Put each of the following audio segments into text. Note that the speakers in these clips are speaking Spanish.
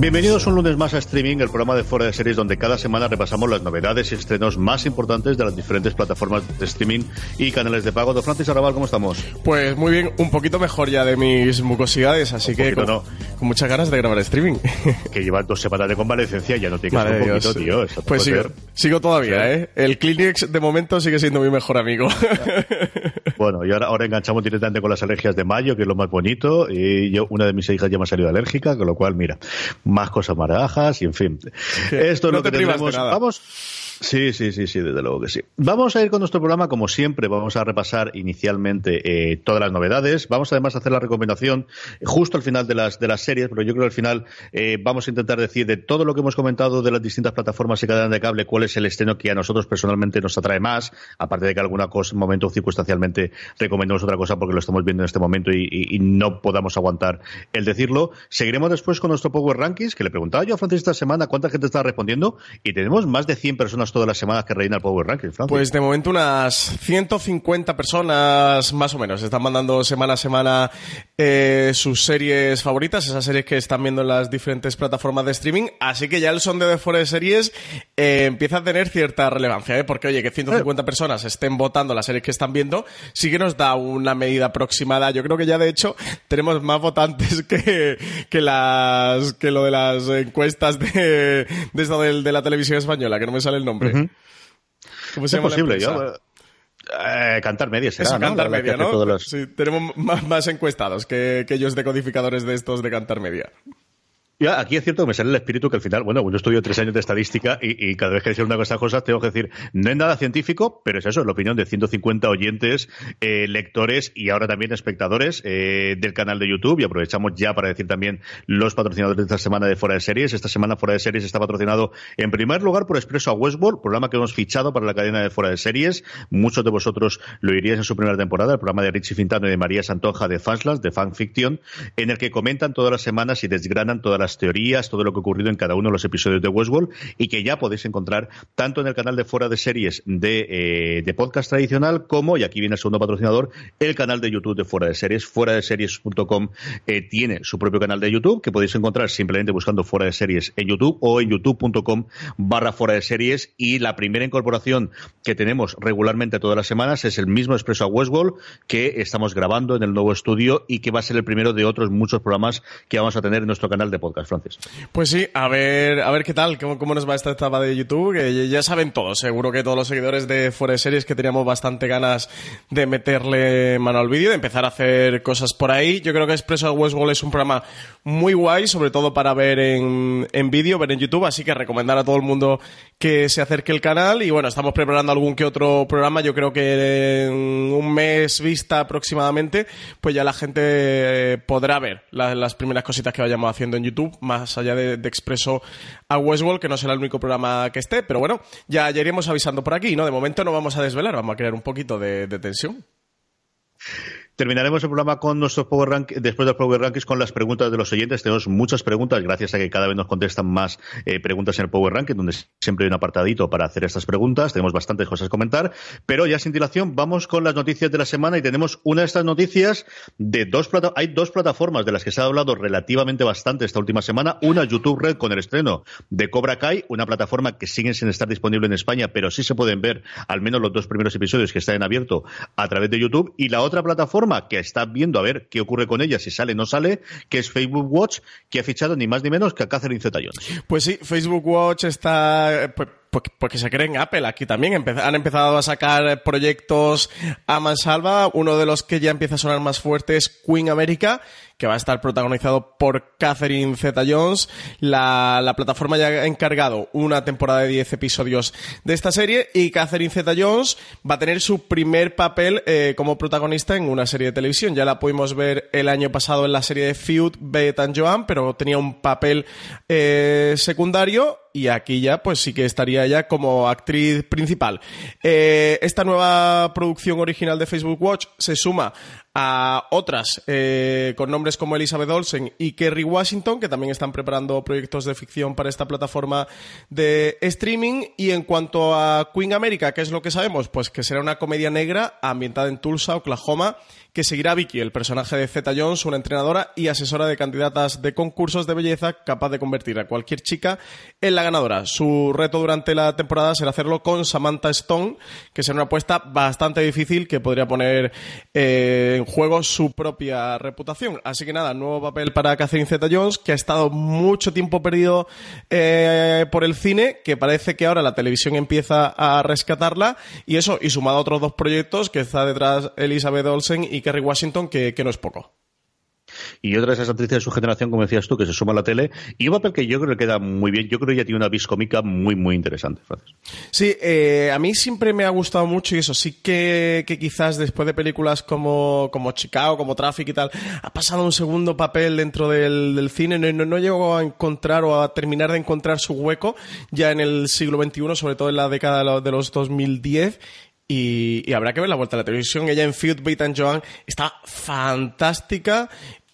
Bienvenidos un lunes más a Streaming, el programa de Fuera de Series donde cada semana repasamos las novedades y estrenos más importantes de las diferentes plataformas de streaming y canales de pago. Don Francis Arrabal, ¿cómo estamos? Pues muy bien, un poquito mejor ya de mis mucosidades, así que con, no. con, muchas ganas de grabar streaming. Que lleva dos semanas de convalecencia y ya no tiene que ser un poquito, tío. Pues sigo, sigo, todavía, ¿eh? El Kleenex de momento sigue siendo mi mejor amigo. Bueno, y ahora, ahora enganchamos directamente con las alergias de mayo, que es lo más bonito, y yo, una de mis hijas ya me ha salido alérgica, con lo cual, mira, más cosas marajas y en fin. Esto es no lo que te tenemos. Vamos. Sí, sí, sí, sí, desde luego que sí. Vamos a ir con nuestro programa, como siempre, vamos a repasar inicialmente eh, todas las novedades. Vamos además a hacer la recomendación justo al final de las, de las series, pero yo creo que al final eh, vamos a intentar decir de todo lo que hemos comentado de las distintas plataformas y cadenas de cable, cuál es el estreno que a nosotros personalmente nos atrae más, aparte de que alguna cosa, momento circunstancialmente recomendamos otra cosa porque lo estamos viendo en este momento y, no podamos aguantar el decirlo. Seguiremos después con nuestro Power Rankings, que le preguntaba yo a Francis esta semana cuánta gente está respondiendo y tenemos más de 100 personas todas las semanas que reina el Power Ranking, Francis. Pues de momento unas 150 personas más o menos están mandando semana a semana eh, sus series favoritas, esas series que están viendo en las diferentes plataformas de streaming, así que ya el sondeo de fuera de series eh, empieza a tener cierta relevancia, ¿eh? porque oye, que 150 personas estén votando las series que están viendo, sí que nos da una medida aproximada. Yo creo que ya de hecho tenemos más votantes que, que las que lo de las encuestas de, de esto de, de la televisión española, que no me sale el nombre. Uh -huh. ¿Cómo se llama es posible, yo, eh, cantar media será, Eso, ¿no? cantar La- la que media, ¿no? todos los- Sí, tenemos más, más encuestados que, que ellos decodificadores de estos de cantar media. Ya, aquí es cierto que me sale el espíritu que al final, bueno, yo estudio tres años de estadística y, cada vez que decir una de estas cosas tengo que decir, no es nada científico, pero es eso, es la opinión de 150 oyentes, eh, lectores y ahora también espectadores eh, del canal de YouTube. Y aprovechamos ya para decir también los patrocinadores de esta semana de Fuera de Series. Esta semana Fuera de Series está patrocinado en primer lugar por Expreso a Westworld, programa que hemos fichado para la cadena de Fuera de Series. Muchos de vosotros lo iríais en su primera temporada, el programa de Richie Fintano y de María Santonja de Fanslands, de Fanfiction, en el que comentan todas las semanas y desgranan todas las teorías, todo lo que ha ocurrido en cada uno de los episodios de Westworld y que ya podéis encontrar tanto en el canal de Fuera de Series de, eh, de podcast tradicional como, y aquí viene el segundo patrocinador, el canal de YouTube de Fuera de Series. Fuera de Series.com eh, tiene su propio canal de YouTube que podéis encontrar simplemente buscando Fuera de Series en YouTube o en youtube.com barra Fuera de Series y la primera incorporación que tenemos regularmente todas las semanas es el mismo Expreso a Westworld que estamos grabando en el nuevo estudio y que va a ser el primero de otros muchos programas que vamos a tener en nuestro canal de podcast, Francis. Pues sí, a ver, a ver qué tal, cómo, cómo nos va esta etapa de YouTube, ya saben todos, seguro que todos los seguidores de Fuera de Series que teníamos bastante ganas de meterle mano al vídeo, de empezar a hacer cosas por ahí. Yo creo que Expreso Westworld es un programa muy guay, sobre todo para ver en, en vídeo, ver en YouTube, así que recomendar a todo el mundo que se acerque el canal y bueno, estamos preparando algún que otro programa, yo creo que en un mes vista aproximadamente, pues ya la gente eh, podrá ver la- las primeras cositas que vayamos haciendo en YouTube Más allá de, de Expreso a Westworld, que no será el único programa que esté, pero bueno, ya, ya iremos avisando por aquí, ¿no? De momento no vamos a desvelar, vamos a crear un poquito de, de tensión. Terminaremos el programa con nuestros Power Rank después de los Power Rankings con las preguntas de los oyentes. Tenemos muchas preguntas, gracias a que cada vez nos contestan más eh, preguntas en el Power Ranking, donde siempre hay un apartadito para hacer estas preguntas. Tenemos bastantes cosas que comentar, pero ya sin dilación, vamos con las noticias de la semana y tenemos una de estas noticias de dos plataformas. Hay dos plataformas de las que se ha hablado relativamente bastante esta última semana. Una, YouTube Red, con el estreno de Cobra Kai, una plataforma que sigue sin estar disponible en España, pero sí se pueden ver al menos los dos primeros episodios que están en abierto a través de YouTube. Y la otra plataforma que está viendo a ver qué ocurre con ella, si sale o no sale, que es Facebook Watch, que ha fichado ni más ni menos que a Catherine Zeta-Jones. Pues sí, Facebook Watch está... Pues porque, porque, se creen Apple aquí también. han empezado a sacar proyectos a mansalva. Uno de los que ya empieza a sonar más fuerte es Queen America, que va a estar protagonizado por Catherine Zeta-Jones. La, la, plataforma ya ha encargado una temporada de 10 episodios de esta serie y Catherine Zeta-Jones va a tener su primer papel eh, como protagonista en una serie de televisión. Ya la pudimos ver el año pasado en la serie de Feud, Beth and Joan, pero tenía un papel eh, secundario y aquí ya pues sí que estaría ella como actriz principal. Eh, esta nueva producción original de Facebook Watch se suma a otras eh, con nombres como Elizabeth Olsen y Kerry Washington, que también están preparando proyectos de ficción para esta plataforma de streaming. Y en cuanto a Queen America, ¿qué es lo que sabemos? Pues que será una comedia negra ambientada en Tulsa, Oklahoma, que seguirá a Vicky, el personaje de Zeta Jones, una entrenadora y asesora de candidatas de concursos de belleza capaz de convertir a cualquier chica en la ganadora. Su reto durante la temporada será hacerlo con Samantha Stone, que será una apuesta bastante difícil que podría poner eh, en juego su propia reputación. Así que nada, nuevo papel para Catherine Zeta Jones, que ha estado mucho tiempo perdido eh, por el cine, que parece que ahora la televisión empieza a rescatarla, y eso, y sumado a otros dos proyectos que está detrás Elizabeth Olsen y Kerry Washington, que no es poco y otra de esas actrices de su generación, como decías tú, que se suma a la tele, y un papel que yo creo que queda muy bien. Yo creo que ella tiene una vis cómica muy, muy interesante, Francis. Sí, eh, a mí siempre me ha gustado mucho y eso sí que, que quizás después de películas como, como Chicago, como Traffic y tal, ha pasado un segundo papel dentro del, cine. No, no, no llegó a encontrar o a terminar de encontrar su hueco ya en el siglo XXI, sobre todo en la década de los 2010 y, y, habrá que ver la vuelta a la televisión. Ella en Feud, Beat and Joan está fantástica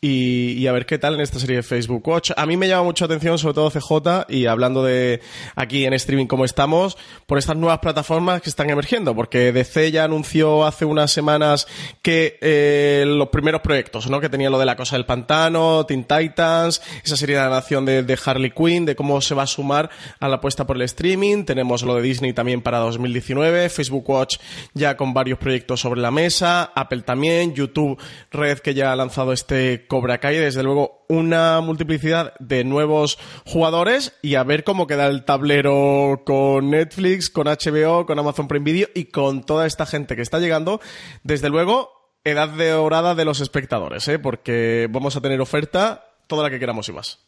y, a ver qué tal en esta serie de Facebook Watch. A mí me llama mucho atención, sobre todo CJ, y hablando de aquí en streaming como estamos, por estas nuevas plataformas que están emergiendo, porque DC ya anunció hace unas semanas que eh, los primeros proyectos, ¿no? Que tenía lo de la cosa del pantano, Teen Titans, esa serie de animación de, de Harley Quinn, de cómo se va a sumar a la apuesta por el streaming. Tenemos lo de Disney también para 2019, Facebook Watch ya con varios proyectos sobre la mesa, Apple también, YouTube Red que ya ha lanzado este Cobra Kai, desde luego una multiplicidad de nuevos jugadores y a ver cómo queda el tablero con Netflix, con HBO, con Amazon Prime Video y con toda esta gente que está llegando. Desde luego, edad de orada de los espectadores, ¿eh? porque vamos a tener oferta toda la que queramos y más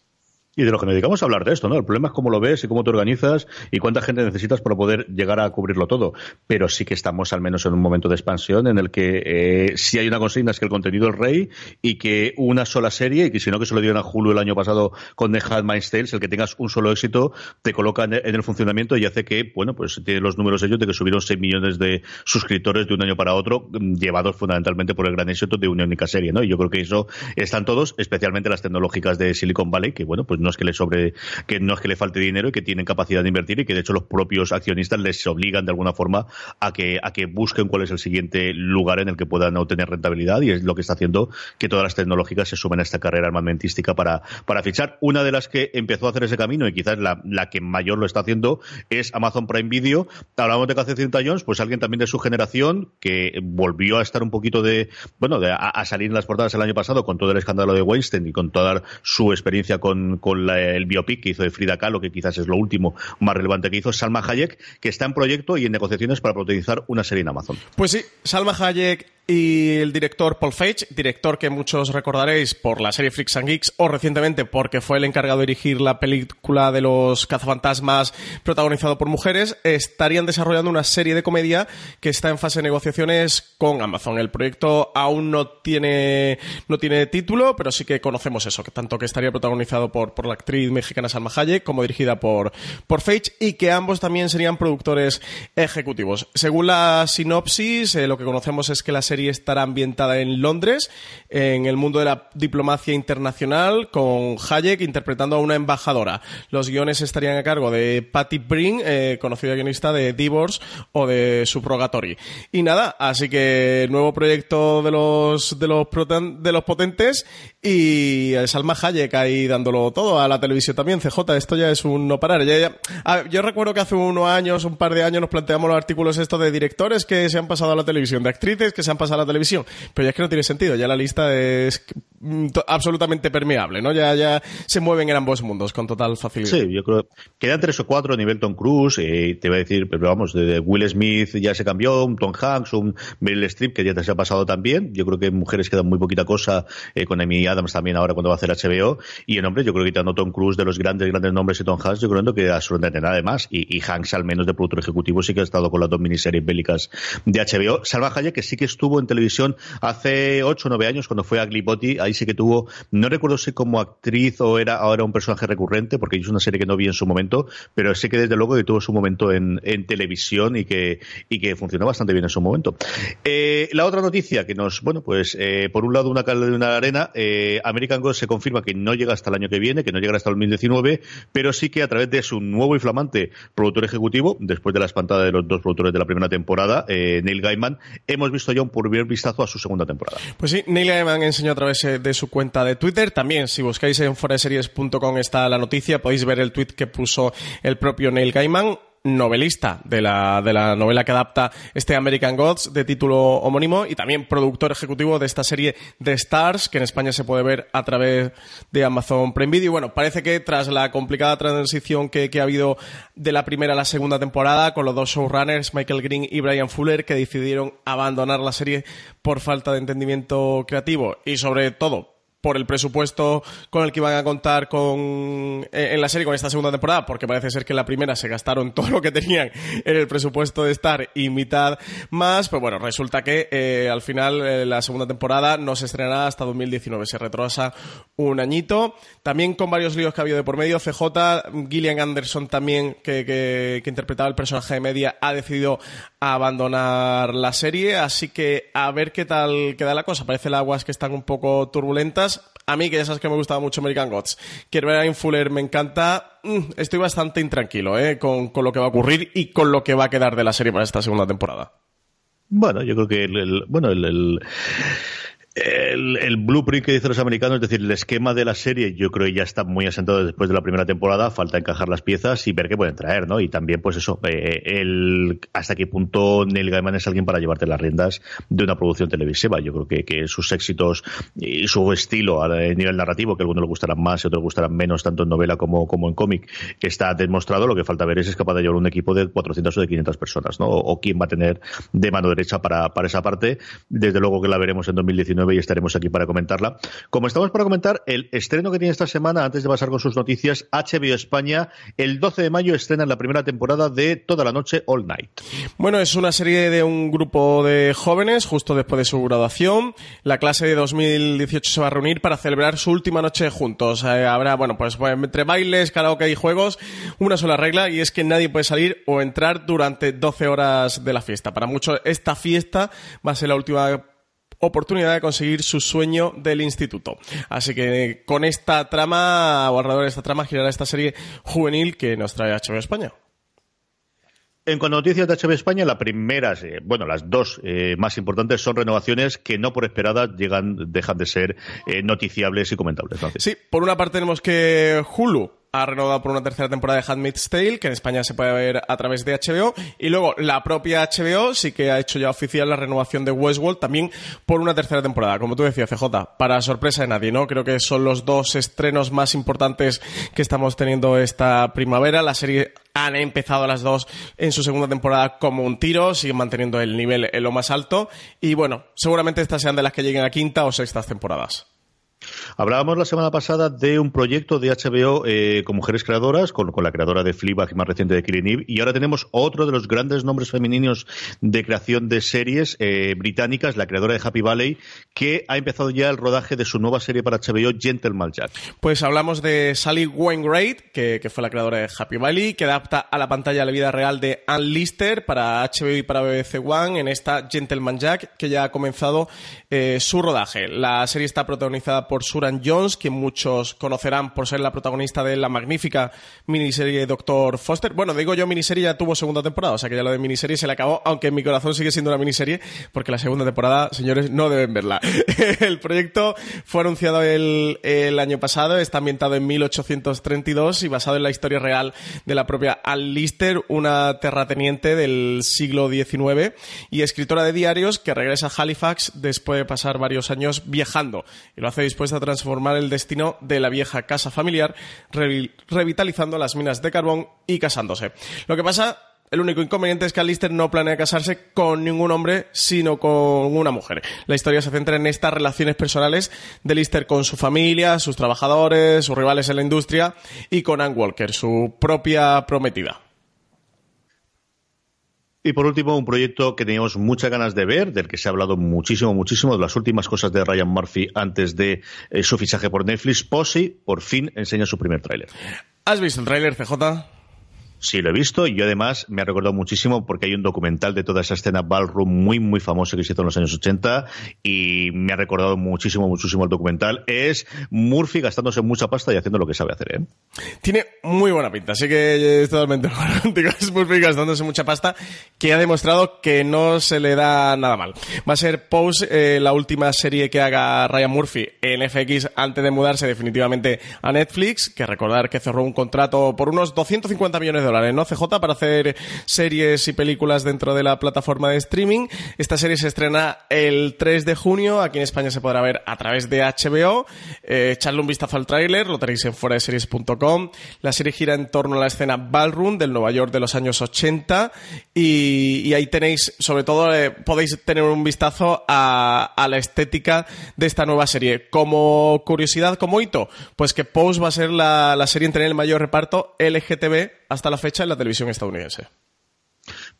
y de lo que nos dedicamos a hablar de esto, ¿no? El problema es cómo lo ves y cómo te organizas y cuánta gente necesitas para poder llegar a cubrirlo todo. Pero sí que estamos al menos en un momento de expansión en el que eh, si hay una consigna es que el contenido es rey y que una sola serie, y que si no que se lo dieron a Hulu el año pasado con The Handmaid's Tales, el que tengas un solo éxito te coloca en el funcionamiento y hace que, bueno, pues tiene los números ellos de que subieron 6 millones de suscriptores de un año para otro, mm, llevados fundamentalmente por el gran éxito de una única serie, ¿no? Y yo creo que eso están todos, especialmente las tecnológicas de Silicon Valley, que bueno, pues no es que le sobre, que no es que le falte dinero y que tienen capacidad de invertir y que de hecho los propios accionistas les obligan de alguna forma a que, a que busquen cuál es el siguiente lugar en el que puedan obtener rentabilidad y es lo que está haciendo que todas las tecnológicas se sumen a esta carrera armamentística para, para fichar. Una de las que empezó a hacer ese camino y quizás la, la que mayor lo está haciendo es Amazon Prime Video. Hablamos de 30 años, pues alguien también de su generación que volvió a estar un poquito de, bueno, de, a, a, salir en las portadas el año pasado con todo el escándalo de Weinstein y con toda su experiencia con, con el biopic que hizo de Frida Kahlo, que quizás es lo último más relevante que hizo, Salma Hayek, que está en proyecto y en negociaciones para protagonizar una serie en Amazon. Pues sí, Salma Hayek y el director Paul Feig, director que muchos recordaréis por la serie Freaks and Geeks o recientemente porque fue el encargado de dirigir la película de los cazafantasmas protagonizado por mujeres, estarían desarrollando una serie de comedia que está en fase de negociaciones con Amazon. El proyecto aún no tiene, no tiene título, pero sí que conocemos eso, que tanto que estaría protagonizado por la actriz mexicana Salma Hayek, como dirigida por, por Feige, y que ambos también serían productores ejecutivos. Según la sinopsis, eh, lo que conocemos es que la serie estará ambientada en Londres, en el mundo de la diplomacia internacional, con Hayek interpretando a una embajadora. Los guiones estarían a cargo de Patty Brin, eh, conocida guionista de Divorce o de Subrogatory. Y nada, así que nuevo proyecto de los, de los, de los potentes y Salma Hayek ahí dándolo todo a la televisión también. CJ, esto ya es un no parar. yo recuerdo que hace unos años, un par de años, nos planteamos los artículos estos de directores que se han pasado a la televisión, de actrices que se han pasado a la televisión. Pero ya es que no tiene sentido, ya la lista es mm, absolutamente permeable, ¿no? Ya, ya se mueven en ambos mundos con total facilidad. Sí, yo creo. Quedan tres o cuatro a nivel Tom Cruise, eh, te voy a decir, pero vamos, de Will Smith ya se cambió, Tom Hanks, un Meryl Streep que ya se ha pasado también. Yo creo que mujeres queda muy poquita cosa, eh, con Amy Adams también ahora cuando va a hacer HBO. Y en hombres, yo creo que quitando Tom Cruise de los grandes, grandes nombres y Tom Hanks, yo creo que absolutamente nada de más. Y, y, Hanks, al menos de productor ejecutivo, sí que ha estado con las dos miniseries bélicas de HBO. Salva Hayek, que sí que estuvo en televisión hace ocho o nueve años, cuando fue a Glipotti, ahí sí que tuvo, no recuerdo si como actriz o era ahora un personaje recurrente, porque es una serie que no vi en su momento, pero sé que desde luego que tuvo su momento en, en televisión y que, y que funcionó bastante bien en su momento. Eh, la otra noticia que nos, bueno, pues eh, por un lado una de una arena, eh, American Ghost se confirma que no llega hasta el año que viene, que no llega hasta el 2019, pero sí que a través de su nuevo y flamante productor ejecutivo, después de la espantada de los dos productores de la primera temporada, eh, Neil Gaiman, hemos visto ya un primer vistazo a su segunda temporada. Pues sí, Neil Gaiman enseñó a través eh, de su cuenta de Twitter. También, si buscáis en foreseries.com está la noticia, podéis ver el tweet que puso el propio Neil Gaiman novelista de la, de la novela que adapta este American Gods de título homónimo y también productor ejecutivo de esta serie The Stars que en España se puede ver a través de Amazon Prime Video. Bueno, parece que tras la complicada transición que, que ha habido de la primera a la segunda temporada con los dos showrunners, Michael Green y Brian Fuller, que decidieron abandonar la serie por falta de entendimiento creativo y sobre todo por el presupuesto con el que iban a contar con, eh, en la serie con esta segunda temporada, porque parece ser que en la primera se gastaron todo lo que tenían en el presupuesto de estar y mitad más, pues bueno, resulta que eh, al final eh, la segunda temporada no se estrenará hasta 2019, se retrasa un añito, también con varios líos que ha habido de por medio, CJ, Gillian Anderson también, que, que, que interpretaba el personaje de media, ha decidido abandonar la serie, así que a ver qué tal queda la cosa, parece las aguas que están un poco turbulentas, a mí, que ya sabes que me gustaba mucho American Gods, ver a Fuller, me encanta. Mm, estoy bastante intranquilo ¿eh? con, lo que va a ocurrir y con lo que va a quedar de la serie para esta segunda temporada. Bueno, yo creo que el, bueno, el, blueprint que dicen los americanos, es decir, el esquema de la serie, yo creo que ya está muy asentado después de la primera temporada, falta encajar las piezas y ver qué pueden traer, ¿no? Y también, pues eso, eh, el, hasta qué punto Neil Gaiman es alguien para llevarte las riendas de una producción televisiva. Yo creo que, que sus éxitos y su estilo a nivel narrativo, que a algunos le gustarán más y a otros gustarán menos, tanto en novela como, como en cómic, está demostrado. Lo que falta ver es si es capaz de llevar un equipo de 400 o de 500 personas, ¿no? O, o quién va a tener de mano derecha para, para esa parte. Desde luego que la veremos en 2019 y estaremos aquí para comentarla. Como estamos para comentar, el estreno que tiene esta semana, antes de pasar con sus noticias, HBO España, el 12 de mayo estrena la primera temporada de Toda la Noche All Night. Bueno, es una serie de un grupo de jóvenes justo después de su graduación. La clase de 2018 se va a reunir para celebrar su última noche juntos. Eh, habrá, bueno, pues, pues entre bailes, karaoke y juegos, una sola regla y es que nadie puede salir o entrar durante 12 horas de la fiesta. Para muchos, esta fiesta va a ser la última oportunidad de conseguir su sueño del instituto. Así que con esta trama, o alrededor de esta trama, girará esta serie juvenil que nos trae HBO España. En cuanto a noticias de HBO España, la primera, eh, bueno, las dos eh, más importantes son renovaciones que no por esperadas llegan, dejan de ser eh, noticiables y comentables. Sí, por una parte tenemos que Hulu ha renovado por una tercera temporada de Handmaid's Tale, que en España se puede ver a través de HBO. Y luego la propia HBO sí que ha hecho ya oficial la renovación de Westworld también por una tercera temporada. Como tú decías, CJ, para sorpresa de nadie, ¿no? Creo que son los dos estrenos más importantes que estamos teniendo esta primavera. La serie han empezado las dos en su segunda temporada como un tiro, siguen manteniendo el nivel en lo más alto. Y bueno, seguramente estas sean de las que lleguen a quinta o sextas temporadas. Hablábamos la semana pasada de un proyecto de HBO eh, con mujeres creadoras, con, la creadora de Fleabag y más reciente de Killing Eve, y ahora tenemos otro de los grandes nombres femeninos de creación de series eh, británicas, la creadora de Happy Valley, que ha empezado ya el rodaje de su nueva serie para HBO, Gentleman Jack. Pues hablamos de Sally Wainwright, que, fue la creadora de Happy Valley, que adapta a la pantalla la vida real de Ann Lister para HBO y para BBC One en esta Gentleman Jack, que ya ha comenzado eh, su rodaje. La serie está protagonizada por Suran Jones, que muchos conocerán por ser la protagonista de la magnífica miniserie Doctor Foster. Bueno, digo yo, miniserie ya tuvo segunda temporada, o sea que ya lo de miniserie se le acabó, aunque en mi corazón sigue siendo una miniserie, porque la segunda temporada, señores, no deben verla. el proyecto fue anunciado el, el año pasado, está ambientado en 1832 y basado en la historia real de la propia Ann Lister, una terrateniente del siglo XIX y escritora de diarios que regresa a Halifax después de pasar varios años viajando y lo hace dispuesta a transformar el destino de la vieja casa familiar, revitalizando las minas de carbón y casándose. Lo que pasa el único inconveniente es que Alistair no planea casarse con ningún hombre, sino con una mujer. La historia se centra en estas relaciones personales de Lister con su familia, sus trabajadores, sus rivales en la industria y con Ann Walker, su propia prometida. Y por último, un proyecto que teníamos muchas ganas de ver, del que se ha hablado muchísimo, muchísimo, de las últimas cosas de Ryan Murphy antes de eh, su fichaje por Netflix. Posey, por fin, enseña su primer tráiler. ¿Has visto el tráiler, CJ? Sí, lo he visto yo además me ha recordado muchísimo porque hay un documental de toda esa escena ballroom muy, muy famoso que se hizo en los años 80 y me ha recordado muchísimo, muchísimo el documental. Es Murphy gastándose mucha pasta y haciendo lo que sabe hacer, ¿eh? Tiene muy buena pinta, así que es totalmente contigo. Es Murphy gastándose mucha pasta que ha demostrado que no se le da nada mal. Va a ser Pose eh, la última serie que haga Ryan Murphy en FX antes de mudarse definitivamente a Netflix, que recordar que cerró un contrato por unos 250 millones de dólares, ¿no? CJ para hacer series y películas dentro de la plataforma de streaming. Esta serie se estrena el 3 de junio. Aquí en España se podrá ver a través de HBO. Eh, echarle un vistazo al tráiler, lo tenéis en series.com La serie gira en torno a la escena ballroom del Nueva York de los años 80 y, ahí tenéis, sobre todo, eh, podéis tener un vistazo a, la estética de esta nueva serie. Como curiosidad, como hito, pues que Pose va a ser la, la serie en tener el mayor reparto LGTB hasta la fecha en la televisión estadounidense.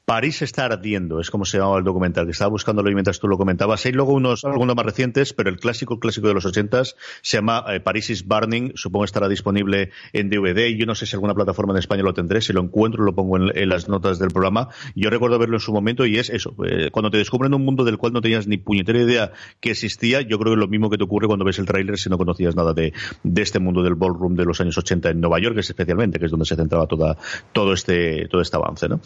París está ardiendo, es como se llamaba el documental, que estaba buscándolo mientras tú lo comentabas. Hay luego unos, algunos más recientes, pero el clásico, clásico de los ochentas se llama eh, París is Burning, supongo estará disponible en DVD. Yo no sé si alguna plataforma en España lo tendré, si lo encuentro lo pongo en, las notas del programa. Yo recuerdo verlo en su momento y es eso, eh, cuando te descubren un mundo del cual no tenías ni puñetera idea que existía, yo creo que es lo mismo que te ocurre cuando ves el tráiler si no conocías nada de, este mundo del ballroom de los años 80 en Nueva York, especialmente, que es donde se centraba toda, todo este, todo este avance, ¿no?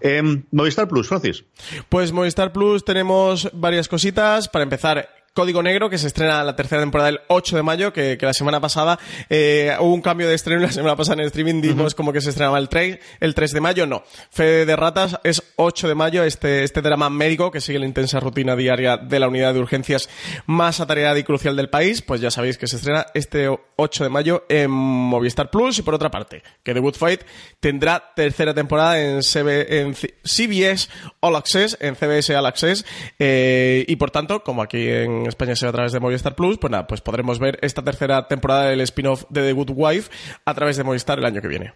Em, Movistar Plus, Francis. Pues Movistar Plus tenemos varias cositas. Para empezar, Código Negro, que se estrena la tercera temporada el 8 de mayo, que, la semana pasada eh, hubo un cambio de estreno, la semana pasada en streaming dimos como que se estrenaba el 3, el 3 de mayo, no. Fe de Ratas es 8 de mayo, este, este drama médico que sigue la intensa rutina diaria de la unidad de urgencias más atareada y crucial del país, pues ya sabéis que se estrena este 8 de mayo en Movistar Plus y por otra parte, que The Good Fight tendrá tercera temporada en, en CBS All Access, en CBS All Access, eh, y por tanto, como aquí en España sea a través de Movistar Plus, pues nada, pues podremos ver esta tercera temporada del spin-off de The Good Wife a través de Movistar el año que viene.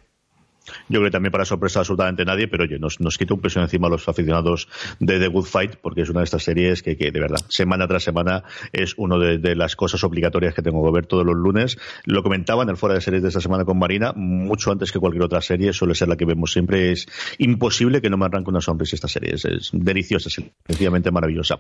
Yo creo que también para sorpresa absolutamente nadie, pero oye, nos, nos quita un peso encima a los aficionados de The Good Fight, porque es una de estas series que, de verdad, semana tras semana, es una de, las cosas obligatorias que tengo que ver todos los lunes. Lo comentaba en el fuera de series de esta semana con Marina, mucho antes que cualquier otra serie, suele ser la que vemos siempre. Es imposible que no me arranque una sonrisa esta serie. Es, es deliciosa, es sencillamente maravillosa.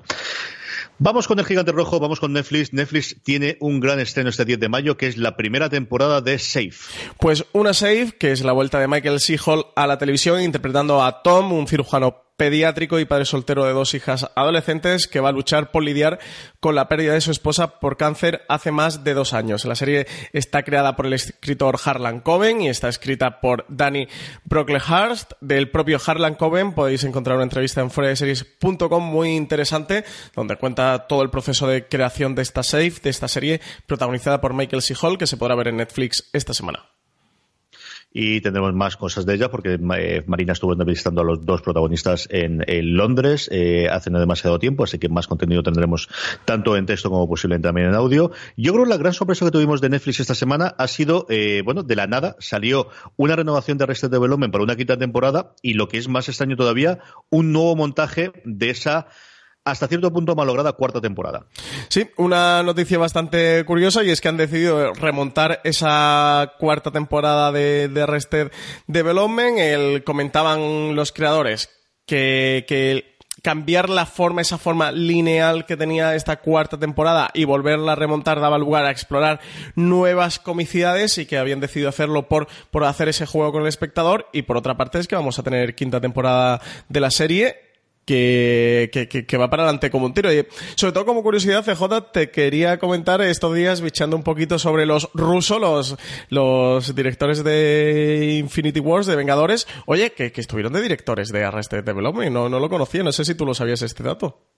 Vamos con el gigante rojo, vamos con Netflix. Netflix tiene un gran estreno este 10 de mayo, que es la primera temporada de Safe. Pues una Safe, que es la vuelta de Michael C. A la televisión, interpretando a Tom, un cirujano pediátrico y padre soltero de dos hijas adolescentes que va a luchar por lidiar con la pérdida de su esposa por cáncer hace más de dos años. La serie está creada por el escritor Harlan Coben y está escrita por Danny Brocklehurst. Del propio Harlan Coben podéis encontrar una entrevista en foradeseries.com muy interesante donde cuenta todo el proceso de creación de esta safe, de esta serie protagonizada por Michael C. Hall que se podrá ver en Netflix esta semana. Y tendremos más cosas de ella porque eh, Marina estuvo visitando a los dos protagonistas en, Londres eh, hace no demasiado tiempo, así que más contenido tendremos tanto en texto como posiblemente también en audio. Yo creo que la gran sorpresa que tuvimos de Netflix esta semana ha sido, eh, bueno, de la nada salió una renovación de Arrested Development para una quinta temporada y lo que es más extraño todavía, un nuevo montaje de esa hasta cierto punto malograda cuarta temporada. Sí, una noticia bastante curiosa y es que han decidido remontar esa cuarta temporada de, de Arrested Development. El, comentaban los creadores que, que cambiar la forma, esa forma lineal que tenía esta cuarta temporada y volverla a remontar daba lugar a explorar nuevas comicidades y que habían decidido hacerlo por, por hacer ese juego con el espectador y por otra parte es que vamos a tener quinta temporada de la serie que, que, que, va para adelante como un tiro. Y sobre todo como curiosidad, CJ, te quería comentar estos días bichando un poquito sobre los rusos, los, los directores de Infinity Wars, de Vengadores. Oye, que, que estuvieron de directores de Arrested Development, no, no lo conocía, no sé si tú lo sabías este dato.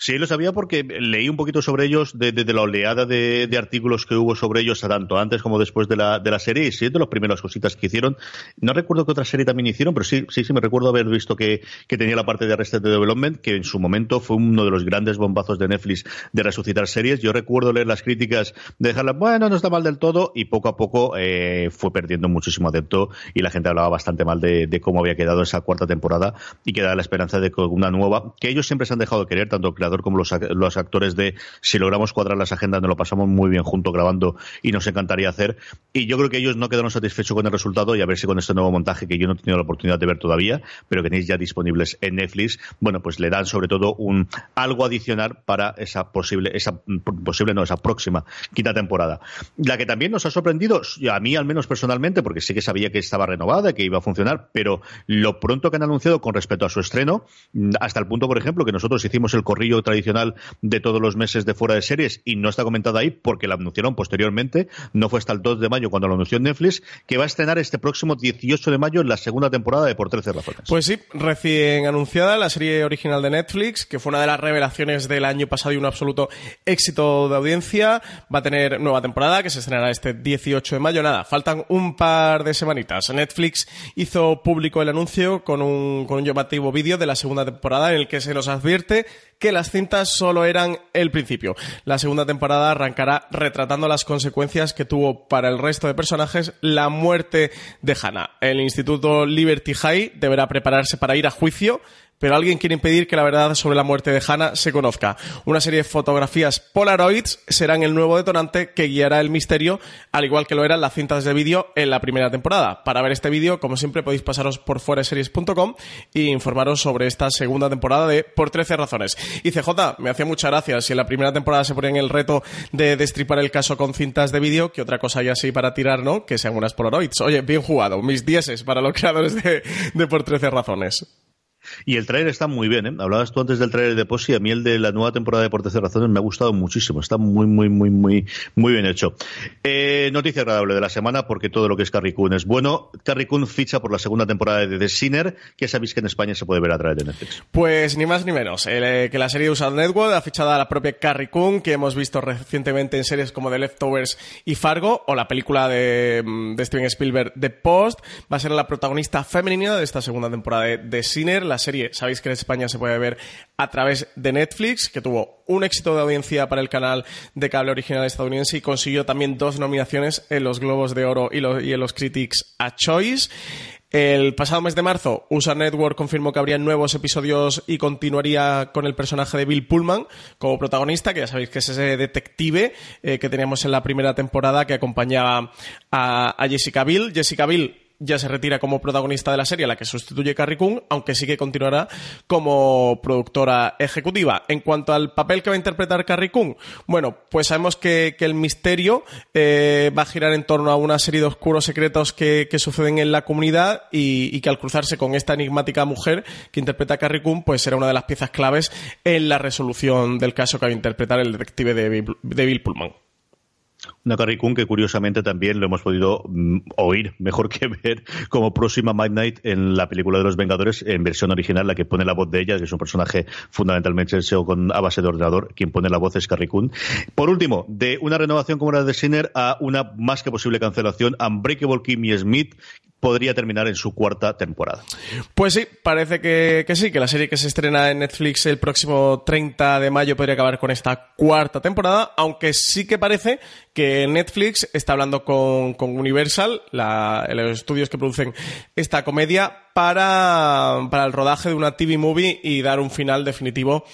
Sí, lo sabía porque leí un poquito sobre ellos de, la oleada de, artículos que hubo sobre ellos tanto antes como después de la, de la serie y sí, de las primeras cositas que hicieron. No recuerdo qué otra serie también hicieron, pero sí, sí, sí me recuerdo haber visto que, tenía la parte de Arrested Development, que en su momento fue uno de los grandes bombazos de Netflix de resucitar series. Yo recuerdo leer las críticas de dejarla, bueno, no está mal del todo, y poco a poco eh, fue perdiendo muchísimo adepto y la gente hablaba bastante mal de, de cómo había quedado esa cuarta temporada y quedaba la esperanza de que una nueva, que ellos siempre se han dejado de querer, tanto como los, los actores de si logramos cuadrar las agendas, nos lo pasamos muy bien junto grabando y nos encantaría hacer. Y yo creo que ellos no quedaron satisfechos con el resultado y a ver si con este nuevo montaje que yo no he tenido la oportunidad de ver todavía, pero que tenéis ya disponibles en Netflix, bueno, pues le dan sobre todo un algo adicional para esa posible, esa posible no, esa próxima quinta temporada. La que también nos ha sorprendido, a mí al menos personalmente, porque sí que sabía que estaba renovada, que iba a funcionar, pero lo pronto que han anunciado con respecto a su estreno, hasta el punto, por ejemplo, que nosotros hicimos el corrillo tradicional de todos los meses de fuera de series y no está comentada ahí porque la anunciaron posteriormente, no fue hasta el 2 de mayo cuando lo anunció Netflix, que va a estrenar este próximo 18 de mayo la segunda temporada de Por 13 razones. Pues sí, recién anunciada la serie original de Netflix, que fue una de las revelaciones del año pasado y un absoluto éxito de audiencia, va a tener nueva temporada que se estrenará este 18 de mayo. Nada, faltan un par de semanitas. Netflix hizo público el anuncio con un, con un llamativo vídeo de la segunda temporada en el que se nos advierte que las cintas solo eran el principio. La segunda temporada arrancará retratando las consecuencias que tuvo para el resto de personajes la muerte de Hannah. El Instituto Liberty High deberá prepararse para ir a juicio pero alguien quiere impedir que la verdad sobre la muerte de Hannah se conozca. Una serie de fotografías Polaroids serán el nuevo detonante que guiará el misterio, al igual que lo eran las cintas de vídeo en la primera temporada. Para ver este vídeo, como siempre, podéis pasaros por fuereseries.com e informaros sobre esta segunda temporada de Por 13 razones. Y CJ, me hacía mucha gracia si en la primera temporada se ponían el reto de destripar el caso con cintas de vídeo, que otra cosa hay así para tirar, ¿no? Que sean unas Polaroids. Oye, bien jugado. Mis dieces para los creadores de, de Por 13 razones. Y el trailer está muy bien, ¿eh? Hablabas tú antes del trailer de Posi, a mí el de la nueva temporada de Por Razones me ha gustado muchísimo. Está muy, muy, muy, muy, muy bien hecho. Eh, noticia agradable de la semana, porque todo lo que es Carrie Coon es bueno. Carrie Coon ficha por la segunda temporada de The Sinner, que sabéis que en España se puede ver a través de Netflix. Pues ni más ni menos. Eh, que la serie de Usad Network ha fichado a la propia Carrie Coon, que hemos visto recientemente en series como The Leftovers y Fargo, o la película de, mm, Steven Spielberg, The Post. Va a ser la protagonista femenina de esta segunda temporada de The Sinner, serie, sabéis que en España se puede ver a través de Netflix, que tuvo un éxito de audiencia para el canal de cable original estadounidense y consiguió también dos nominaciones en los Globos de Oro y, en los Critics a Choice. El pasado mes de marzo, USA Network confirmó que habría nuevos episodios y continuaría con el personaje de Bill Pullman como protagonista, que ya sabéis que es ese detective eh, que teníamos en la primera temporada que acompañaba a, a Jessica Bill. Jessica Bill ya se retira como protagonista de la serie, la que sustituye Carrie Coon, aunque sí que continuará como productora ejecutiva. En cuanto al papel que va a interpretar Carrie Coon, bueno, pues sabemos que, el misterio eh, va a girar en torno a una serie de oscuros secretos que, suceden en la comunidad y, que al cruzarse con esta enigmática mujer que interpreta a Carrie Coon, pues será una de las piezas claves en la resolución del caso que va a interpretar el detective de Bill Pullman. Una Carrie Coon que curiosamente también lo hemos podido mm, oír, mejor que ver, como próxima Midnight en la película de los Vengadores, en versión original, la que pone la voz de ella, que es un personaje fundamentalmente con, a base de ordenador, quien pone la voz es Carrie Coon. Por último, de una renovación como la de Sinner a una más que posible cancelación, Unbreakable Kimmy Smith, podría terminar en su cuarta temporada. Pues sí, parece que, sí, que la serie que se estrena en Netflix el próximo 30 de mayo podría acabar con esta cuarta temporada, aunque sí que parece que Netflix está hablando con, Universal, los estudios que producen esta comedia, para, para el rodaje de una TV movie y dar un final definitivo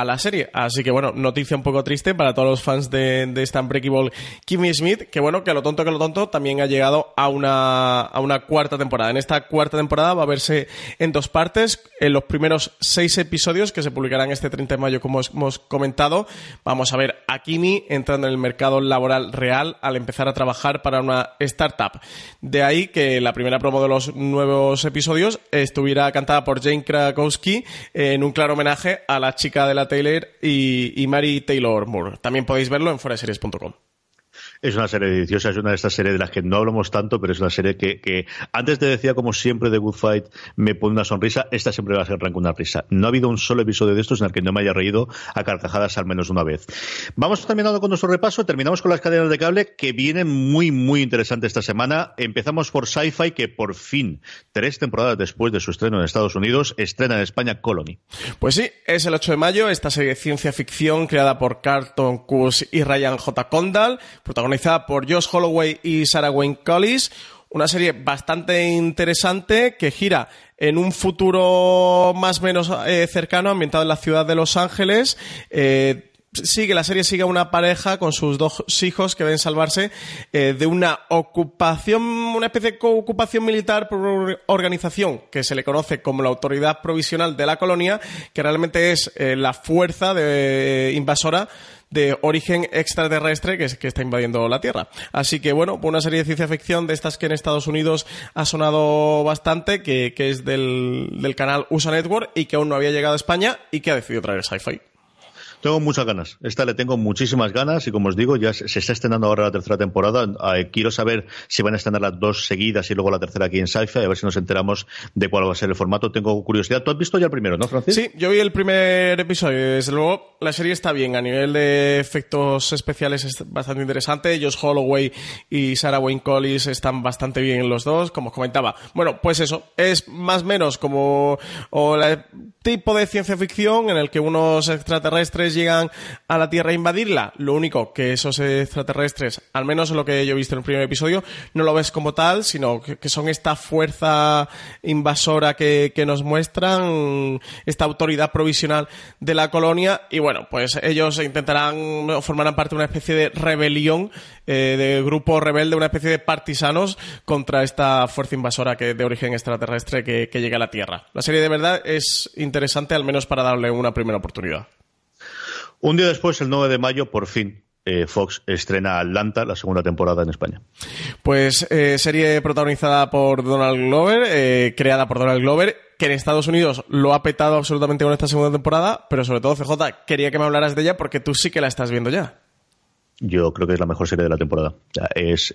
a la serie. Así que bueno, noticia un poco triste para todos los fans de, de esta Unbreakable Kimmy Smith, que bueno, que lo tonto que lo tonto también ha llegado a una, a una cuarta temporada. En esta cuarta temporada va a verse en dos partes. En los primeros seis episodios que se publicarán este 30 de mayo, como hemos comentado, vamos a ver a Kimmy entrando en el mercado laboral real al empezar a trabajar para una startup. De ahí que la primera promo de los nuevos episodios estuviera cantada por Jane Krakowski en un claro homenaje a la chica de la Taylor y, Mary Taylor Moore. También podéis verlo en foraseries.com. Es una serie deliciosa, es una de estas series de las que no hablamos tanto, pero es una serie que, antes te decía, como siempre, de Good Fight me pone una sonrisa, esta siempre va a ser una risa. No ha habido un solo episodio de estos en el que no me haya reído a carcajadas al menos una vez. Vamos terminando con nuestro repaso, terminamos con las cadenas de cable que vienen muy, muy interesantes esta semana. Empezamos por Sci-Fi, que por fin, tres temporadas después de su estreno en Estados Unidos, estrena en España Colony. Pues sí, es el 8 de mayo, esta serie de ciencia ficción creada por Carlton Cus y Ryan J. Condal, protagonista por Josh Holloway y Sarah Wayne Collis. Una serie bastante interesante que gira en un futuro más o menos eh, cercano, ambientado en la ciudad de Los Ángeles. Eh, sigue, la serie sigue una pareja con sus dos hijos que deben salvarse eh, de una ocupación, una especie de ocupación militar por organización que se le conoce como la Autoridad Provisional de la Colonia, que realmente es la fuerza de, invasora de origen extraterrestre que, que está invadiendo la Tierra. Así que bueno, una serie de ciencia ficción de estas que en Estados Unidos ha sonado bastante, que, que es del, del canal USA Network y que aún no había llegado a España y que ha decidido traer sci-fi. Tengo muchas ganas. Esta le tengo muchísimas ganas y como os digo, ya se está estrenando ahora la tercera temporada. Quiero saber si van a estrenar las dos seguidas y luego la tercera aquí en Sci-Fi, a ver si nos enteramos de cuál va a ser el formato. Tengo curiosidad. ¿Tú has visto ya el primero, no, Francis? Sí, yo vi el primer episodio. Desde luego, la serie está bien. A nivel de efectos especiales es bastante interesante. Josh Holloway y Sarah Wayne Collis están bastante bien los dos, como os comentaba. Bueno, pues eso. Es más o menos como el tipo de ciencia ficción en el que unos extraterrestres llegan a la Tierra a invadirla. Lo único que esos extraterrestres, al menos lo que yo he visto en el primer episodio, no lo ves como tal, sino que, son esta fuerza invasora que, nos muestran, esta autoridad provisional de la colonia. Y bueno, pues ellos intentarán, formarán parte de una especie de rebelión, eh, de grupo rebelde, una especie de partisanos contra esta fuerza invasora que de origen extraterrestre que, que llega a la Tierra. La serie de verdad es interesante, al menos para darle una primera oportunidad. Un día después, el 9 de mayo, por fin, eh, Fox estrena Atlanta, la segunda temporada en España. Pues eh, serie protagonizada por Donald Glover, eh, creada por Donald Glover, que en Estados Unidos lo ha petado absolutamente con esta segunda temporada, pero sobre todo, CJ, quería que me hablaras de ella porque tú sí que la estás viendo ya. Yo creo que es la mejor serie de la temporada. Es,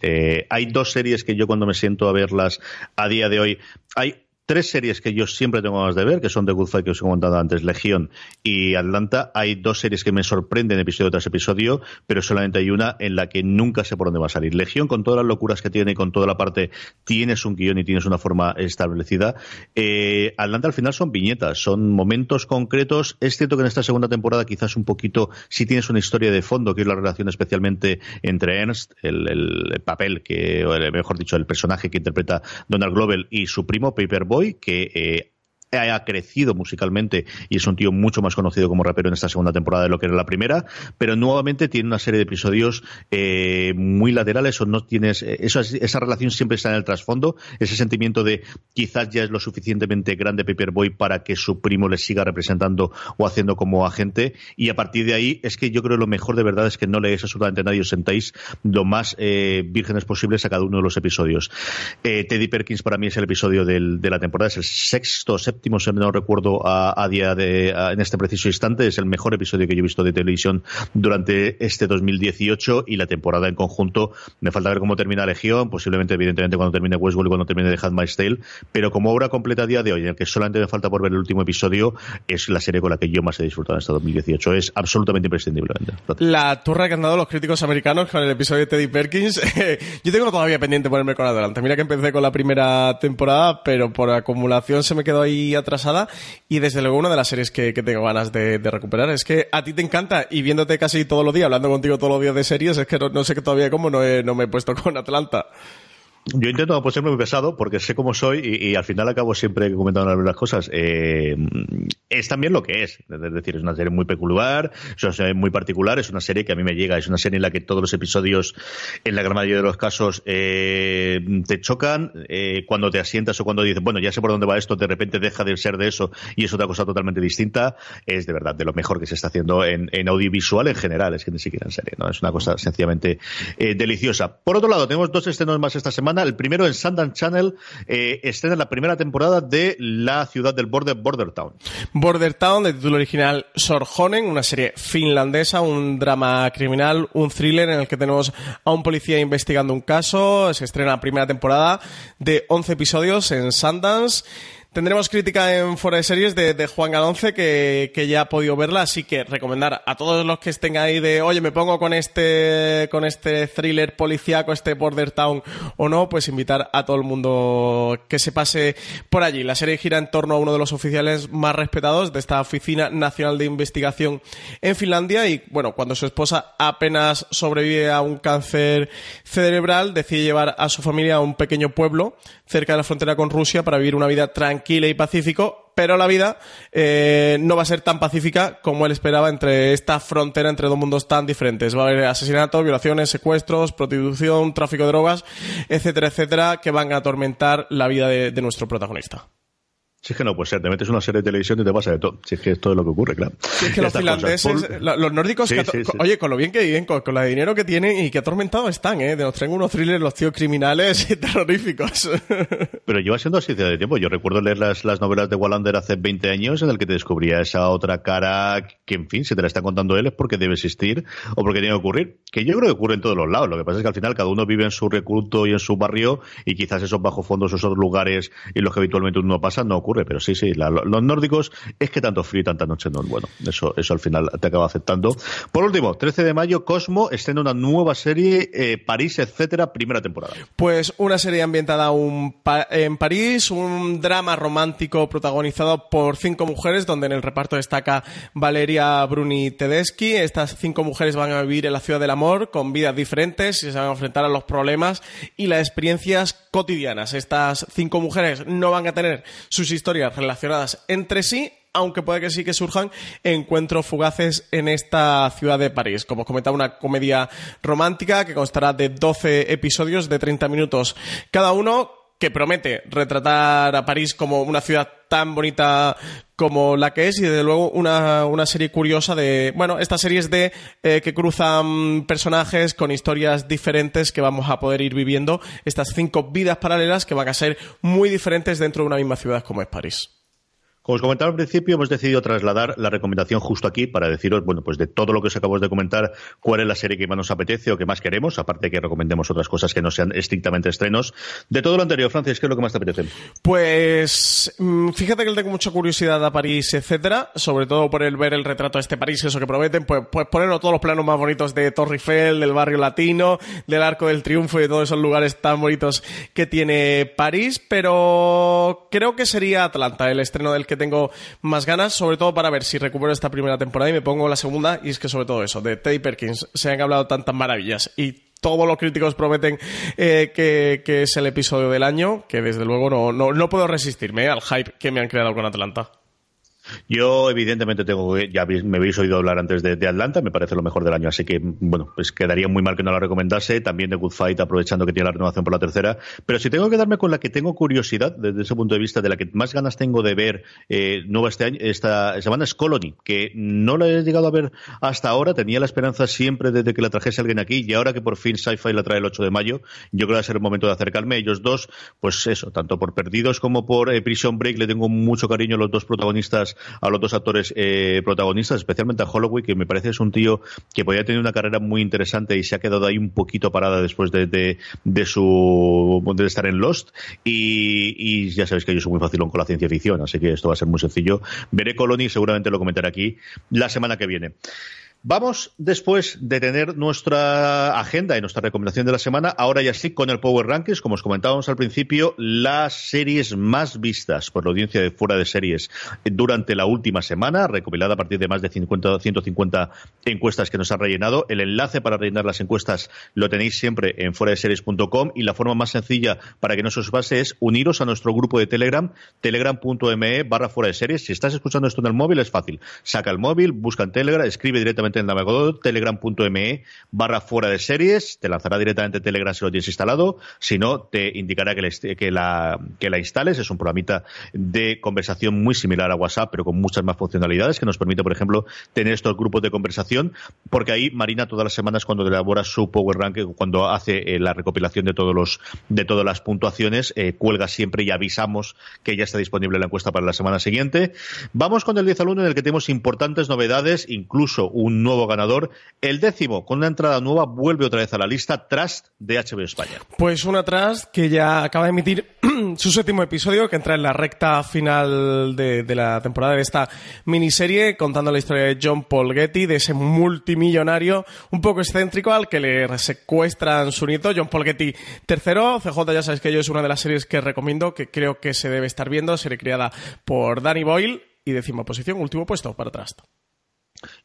hay dos series que yo cuando me siento a verlas a día de hoy, hay tres series que yo siempre tengo ganas de ver, que son The Good Fight, que os he comentado antes, Legión y Atlanta. Hay dos series que me sorprenden episodio tras episodio, pero solamente hay una en la que nunca sé por dónde va a salir. Legión, con todas las locuras que tiene y con toda la parte, tienes un guion y tienes una forma establecida. Eh, Atlanta al final son viñetas, son momentos concretos. Es cierto que en esta segunda temporada quizás un poquito, si tienes una historia de fondo, que es la relación especialmente entre Ernst, el, papel que, o mejor dicho, el personaje que interpreta Donald Glover y su primo Paperboy, que eh, ha crecido musicalmente y es un tío mucho más conocido como rapero en esta segunda temporada de lo que era la primera, pero nuevamente tiene una serie de episodios eh, muy laterales o no tienes eh, esa relación siempre está en el trasfondo, ese sentimiento de quizás ya es lo suficientemente grande Paperboy para que su primo le siga representando o haciendo como agente y a partir de ahí es que yo creo que lo mejor de verdad es que no lees absolutamente a nadie, os sentáis lo más eh, vírgenes posibles a cada uno de los episodios. Teddy Perkins para mí es el episodio de la temporada, es el sexto, séptimo, si no recuerdo, a, día de, en este preciso instante. Es el mejor episodio que yo he visto de televisión durante este 2018 y la temporada en conjunto. Me falta ver cómo termina Legión, posiblemente, evidentemente, cuando termine Westworld y cuando termine The Handmaid's Tale, pero como obra completa a día de hoy, en el que solamente me falta por ver el último episodio, es la serie con la que yo más he disfrutado en este 2018. Es absolutamente imprescindible. La turra que han dado los críticos americanos con el episodio de Teddy Perkins, yo tengo todavía pendiente ponerme con adelante. Mira que empecé con la primera temporada, pero por acumulación se me quedó ahí atrasada y desde luego una de las series que, tengo ganas de, recuperar es que a ti te encanta y viéndote casi todos los días, hablando contigo todos los días de series, es que no, sé que todavía cómo no, no me he puesto con Atlanta. Yo intento no siempre muy pesado porque sé cómo soy y, al final acabo siempre comentando las cosas. Eh, es también lo que es. Es decir, es una serie muy peculiar, es una serie muy particular, es una serie que a mí me llega, es una serie en la que todos los episodios, en la gran mayoría de los casos, eh, te chocan. Eh, cuando te asientas o cuando dices, bueno, ya sé por dónde va esto, de repente deja de ser de eso y es otra cosa totalmente distinta. Es de verdad de lo mejor que se está haciendo en, audiovisual en general, es que ni siquiera en serie. ¿no? Es una cosa sencillamente deliciosa. Por otro lado, tenemos dos estrenos más esta semana. El primero en Sundance Channel eh, estrena la primera temporada de La ciudad del borde, Border Town. Border Town, de título original Sorjonen, una serie finlandesa, un drama criminal, un thriller en el que tenemos a un policía investigando un caso. Se estrena la primera temporada de 11 episodios en Sundance. Tendremos crítica en Fuera de Series de, Juan Galonce, que, ya ha podido verla, así que recomendar a todos los que estén ahí de, oye, me pongo con este, con este thriller policíaco, este Border Town o no, pues invitar a todo el mundo que se pase por allí. La serie gira en torno a uno de los oficiales más respetados de esta Oficina Nacional de Investigación en Finlandia y, bueno, cuando su esposa apenas sobrevive a un cáncer cerebral, decide llevar a su familia a un pequeño pueblo cerca de la frontera con Rusia para vivir una vida tranquila y pacífico, pero la vida eh, no va a ser tan pacífica como él esperaba entre esta frontera entre dos mundos tan diferentes. Va a haber asesinatos, violaciones, secuestros, prostitución, tráfico de drogas, etcétera, etcétera, que van a atormentar la vida de nuestro protagonista. Si es que no puede ser, te metes una serie de televisión y te pasa de todo. Si es que esto es lo que ocurre, claro. Si es que los finlandeses, los nórdicos, oye, con lo bien que viven, con, la de dinero que tienen y que atormentados están, ¿eh? Nos traen unos thrillers los tíos criminales y terroríficos. Pero lleva siendo así de tiempo. Yo recuerdo leer las, las novelas de Wallander hace 20 años en el que te descubría esa otra cara que, en fin, si te la está contando él es porque debe existir o porque tiene que ocurrir. Que yo creo que ocurre en todos los lados. Lo que pasa es que al final cada uno vive en su recluto y en su barrio y quizás esos bajo fondos, esos lugares y los que habitualmente uno pasa no ocurre pero sí, sí, los nórdicos es que tanto frío y tanta noche no es bueno. Eso, eso al final te acaba aceptando. Por último, 13 de mayo, Cosmo estrena una nueva serie, eh, París, etcétera, primera temporada. Pues una serie ambientada en París, un drama romántico protagonizado por cinco mujeres, donde en el reparto destaca Valeria Bruni Tedeschi. Estas cinco mujeres van a vivir en la ciudad del amor con vidas diferentes y se van a enfrentar a los problemas y las experiencias cotidianas. Estas cinco mujeres no van a tener sus historias relacionadas entre sí, aunque puede que sí que surjan encuentros fugaces en esta ciudad de París. Como os comentaba, una comedia romántica que constará de 12 episodios de 30 minutos cada uno, que promete retratar a París como una ciudad tan bonita como la que es y desde luego una, serie curiosa de, bueno, estas series de eh, que cruzan personajes con historias diferentes que vamos a poder ir viviendo, estas cinco vidas paralelas que van a ser muy diferentes dentro de una misma ciudad como es París. Como os comentaba al principio, hemos decidido trasladar la recomendación justo aquí para deciros, bueno, pues de todo lo que os acabamos de comentar, cuál es la serie que más nos apetece o que más queremos, aparte de que recomendemos otras cosas que no sean estrictamente estrenos. De todo lo anterior, Francis, ¿qué es lo que más te apetece? Pues mm, fíjate que tengo mucha curiosidad a París, etcétera, sobre todo por el ver el retrato de este París, eso que prometen, pues, pues ponerlo todos los planos más bonitos de Torre Eiffel, del barrio latino, del Arco del Triunfo y de todos esos lugares tan bonitos que tiene París, pero creo que sería Atlanta el estreno del que tengo más ganas, sobre todo para ver si recupero esta primera temporada y me pongo la segunda. Y es que sobre todo eso, de Teddy Perkins, se han hablado tantas maravillas y todos los críticos prometen eh, que, es el episodio del año, que desde luego no, no, no puedo resistirme al hype que me han creado con Atlanta. Yo, evidentemente, tengo que, ya me habéis oído hablar antes de, Atlanta, me parece lo mejor del año, así que, bueno, pues quedaría muy mal que no la recomendase. También de Good Fight, aprovechando que tiene la renovación por la tercera. Pero si tengo que darme con la que tengo curiosidad, desde ese punto de vista, de la que más ganas tengo de ver eh, nueva este año, esta semana es Colony, que no la he llegado a ver hasta ahora. Tenía la esperanza siempre desde que la trajese alguien aquí, y ahora que por fin Sci-Fi la trae el 8 de mayo, yo creo que va a ser el momento de acercarme ellos dos. Pues eso, tanto por Perdidos como por eh, Prison Break, le tengo mucho cariño a los dos protagonistas a los dos actores eh, protagonistas, especialmente a Holloway, que me parece es un tío que podía tener una carrera muy interesante y se ha quedado ahí un poquito parada después de, de, su de estar en Lost. Y, ya sabéis que yo soy muy fácil con la ciencia ficción, así que esto va a ser muy sencillo. Veré Colony, seguramente lo comentaré aquí la semana que viene. Vamos, después de tener nuestra agenda y nuestra recomendación de la semana, ahora ya sí con el Power Rankings, como os comentábamos al principio, las series más vistas por la audiencia de fuera de series durante la última semana, recopilada a partir de más de 50, 150 encuestas que nos han rellenado. El enlace para rellenar las encuestas lo tenéis siempre en fuera de series.com y la forma más sencilla para que no se os pase es uniros a nuestro grupo de Telegram, telegram.me barra fuera de series. Si estás escuchando esto en el móvil es fácil. Saca el móvil, busca en Telegram, escribe directamente navegador telegram.me barra fuera de series, te lanzará directamente Telegram si lo tienes instalado, si no, te indicará que, que, la, que la instales, es un programita de conversación muy similar a WhatsApp, pero con muchas más funcionalidades, que nos permite, por ejemplo, tener estos grupos de conversación, porque ahí Marina todas las semanas cuando elabora su Power Rank, cuando hace eh, la recopilación de todos los de todas las puntuaciones, eh, cuelga siempre y avisamos que ya está disponible la encuesta para la semana siguiente. Vamos con el 10 al 1 en el que tenemos importantes novedades, incluso un nuevo ganador. El décimo, con una entrada nueva, vuelve otra vez a la lista Trust de HBO España. Pues una Trust que ya acaba de emitir su séptimo episodio, que entra en la recta final de, la temporada de esta miniserie, contando la historia de John Paul Getty, de ese multimillonario un poco excéntrico al que le secuestran su nieto, John Paul Getty tercero. CJ, ya sabes que yo es una de las series que recomiendo, que creo que se debe estar viendo, serie creada por Danny Boyle y décima posición, último puesto para Trust.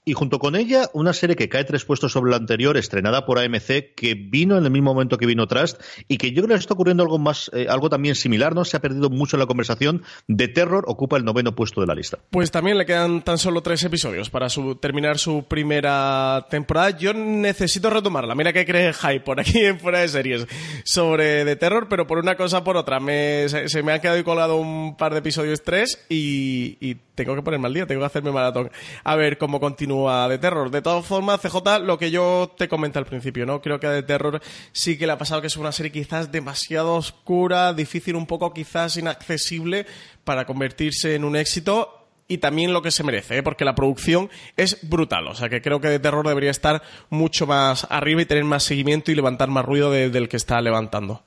Y junto con ella, una serie que cae tres puestos sobre la anterior, estrenada por AMC, que vino en el mismo momento que vino Trust, y que yo creo que está ocurriendo algo más, eh, algo también similar, ¿no? Se ha perdido mucho en la conversación. De Terror ocupa el noveno puesto de la lista. Pues también le quedan tan solo tres episodios para terminar su primera temporada. Yo necesito retomarla. Mira que cree hype por aquí en fuera de series sobre The Terror, pero por una cosa por otra. se, me ha quedado y colgado un par de episodios tres y tengo que ponerme al día, tengo que hacerme maratón. A ver cómo continúa de terror. De todas formas, CJ, lo que yo te comenté al principio, ¿no? Creo que de terror sí que le ha pasado que es una serie quizás demasiado oscura, difícil un poco, quizás inaccesible para convertirse en un éxito y también lo que se merece, ¿eh? porque la producción es brutal. O sea que creo que de terror debería estar mucho más arriba y tener más seguimiento y levantar más ruido del que está levantando.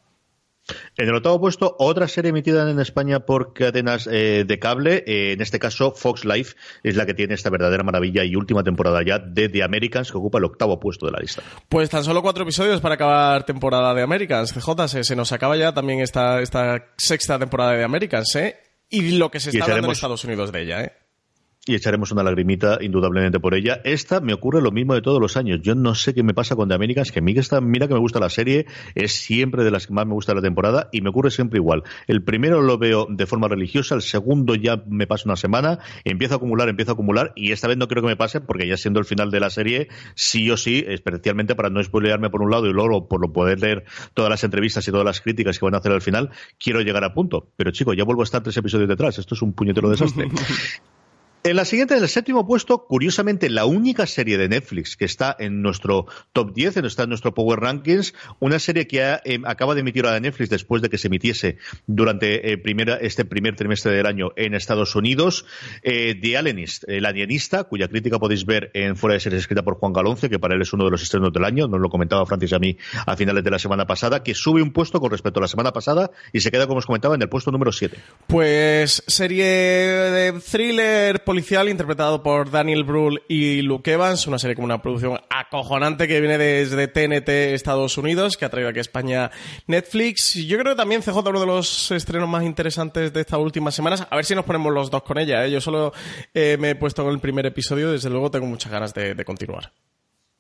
En el octavo puesto, otra serie emitida en España por cadenas eh, de cable, eh, en este caso Fox Life, es la que tiene esta verdadera maravilla y última temporada ya de The Americans, que ocupa el octavo puesto de la lista. Pues tan solo cuatro episodios para acabar temporada de Americans. CJ, se, nos acaba ya también esta, esta sexta temporada de Americans, ¿eh? Y lo que se está hablando en Estados Unidos de ella, ¿eh? Y echaremos una lagrimita indudablemente por ella. Esta me ocurre lo mismo de todos los años. Yo no sé qué me pasa con The Americans, que mira, mira que me gusta la serie, es siempre de las que más me gusta la temporada y me ocurre siempre igual. El primero lo veo de forma religiosa, el segundo ya me pasa una semana, empiezo a acumular, empiezo a acumular y esta vez no creo que me pase porque ya siendo el final de la serie, sí o sí, especialmente para no spoilearme por un lado y luego por poder leer todas las entrevistas y todas las críticas que van a hacer al final, quiero llegar a punto. Pero chicos, ya vuelvo a estar tres episodios detrás. Esto es un puñetero desastre. En la siguiente, en el séptimo puesto, curiosamente, la única serie de Netflix que está en nuestro top 10, está en nuestro Power Rankings, una serie que em, acaba de emitir a la Netflix después de que se emitiese durante eh, este primer trimestre del año en Estados Unidos, eh, The Alienist, el alienista, cuya crítica podéis ver en Fuera de Series escrita por Juan Galonce, que para él es uno de los estrenos del año, nos lo comentaba Francis a mí a finales de la semana pasada, que sube un puesto con respecto a la semana pasada y se queda, como os comentaba, en el puesto número 7. Pues serie de thriller policial interpretado por Daniel Brühl y Luke Evans, una serie con una producción acojonante que viene desde TNT Estados Unidos, que ha traído aquí a España Netflix. Yo creo que también CJ uno de los estrenos más interesantes de estas últimas semanas. A ver si nos ponemos los dos con ella. ¿eh? Yo solo eh, me he puesto con el primer episodio, desde luego tengo muchas ganas de continuar.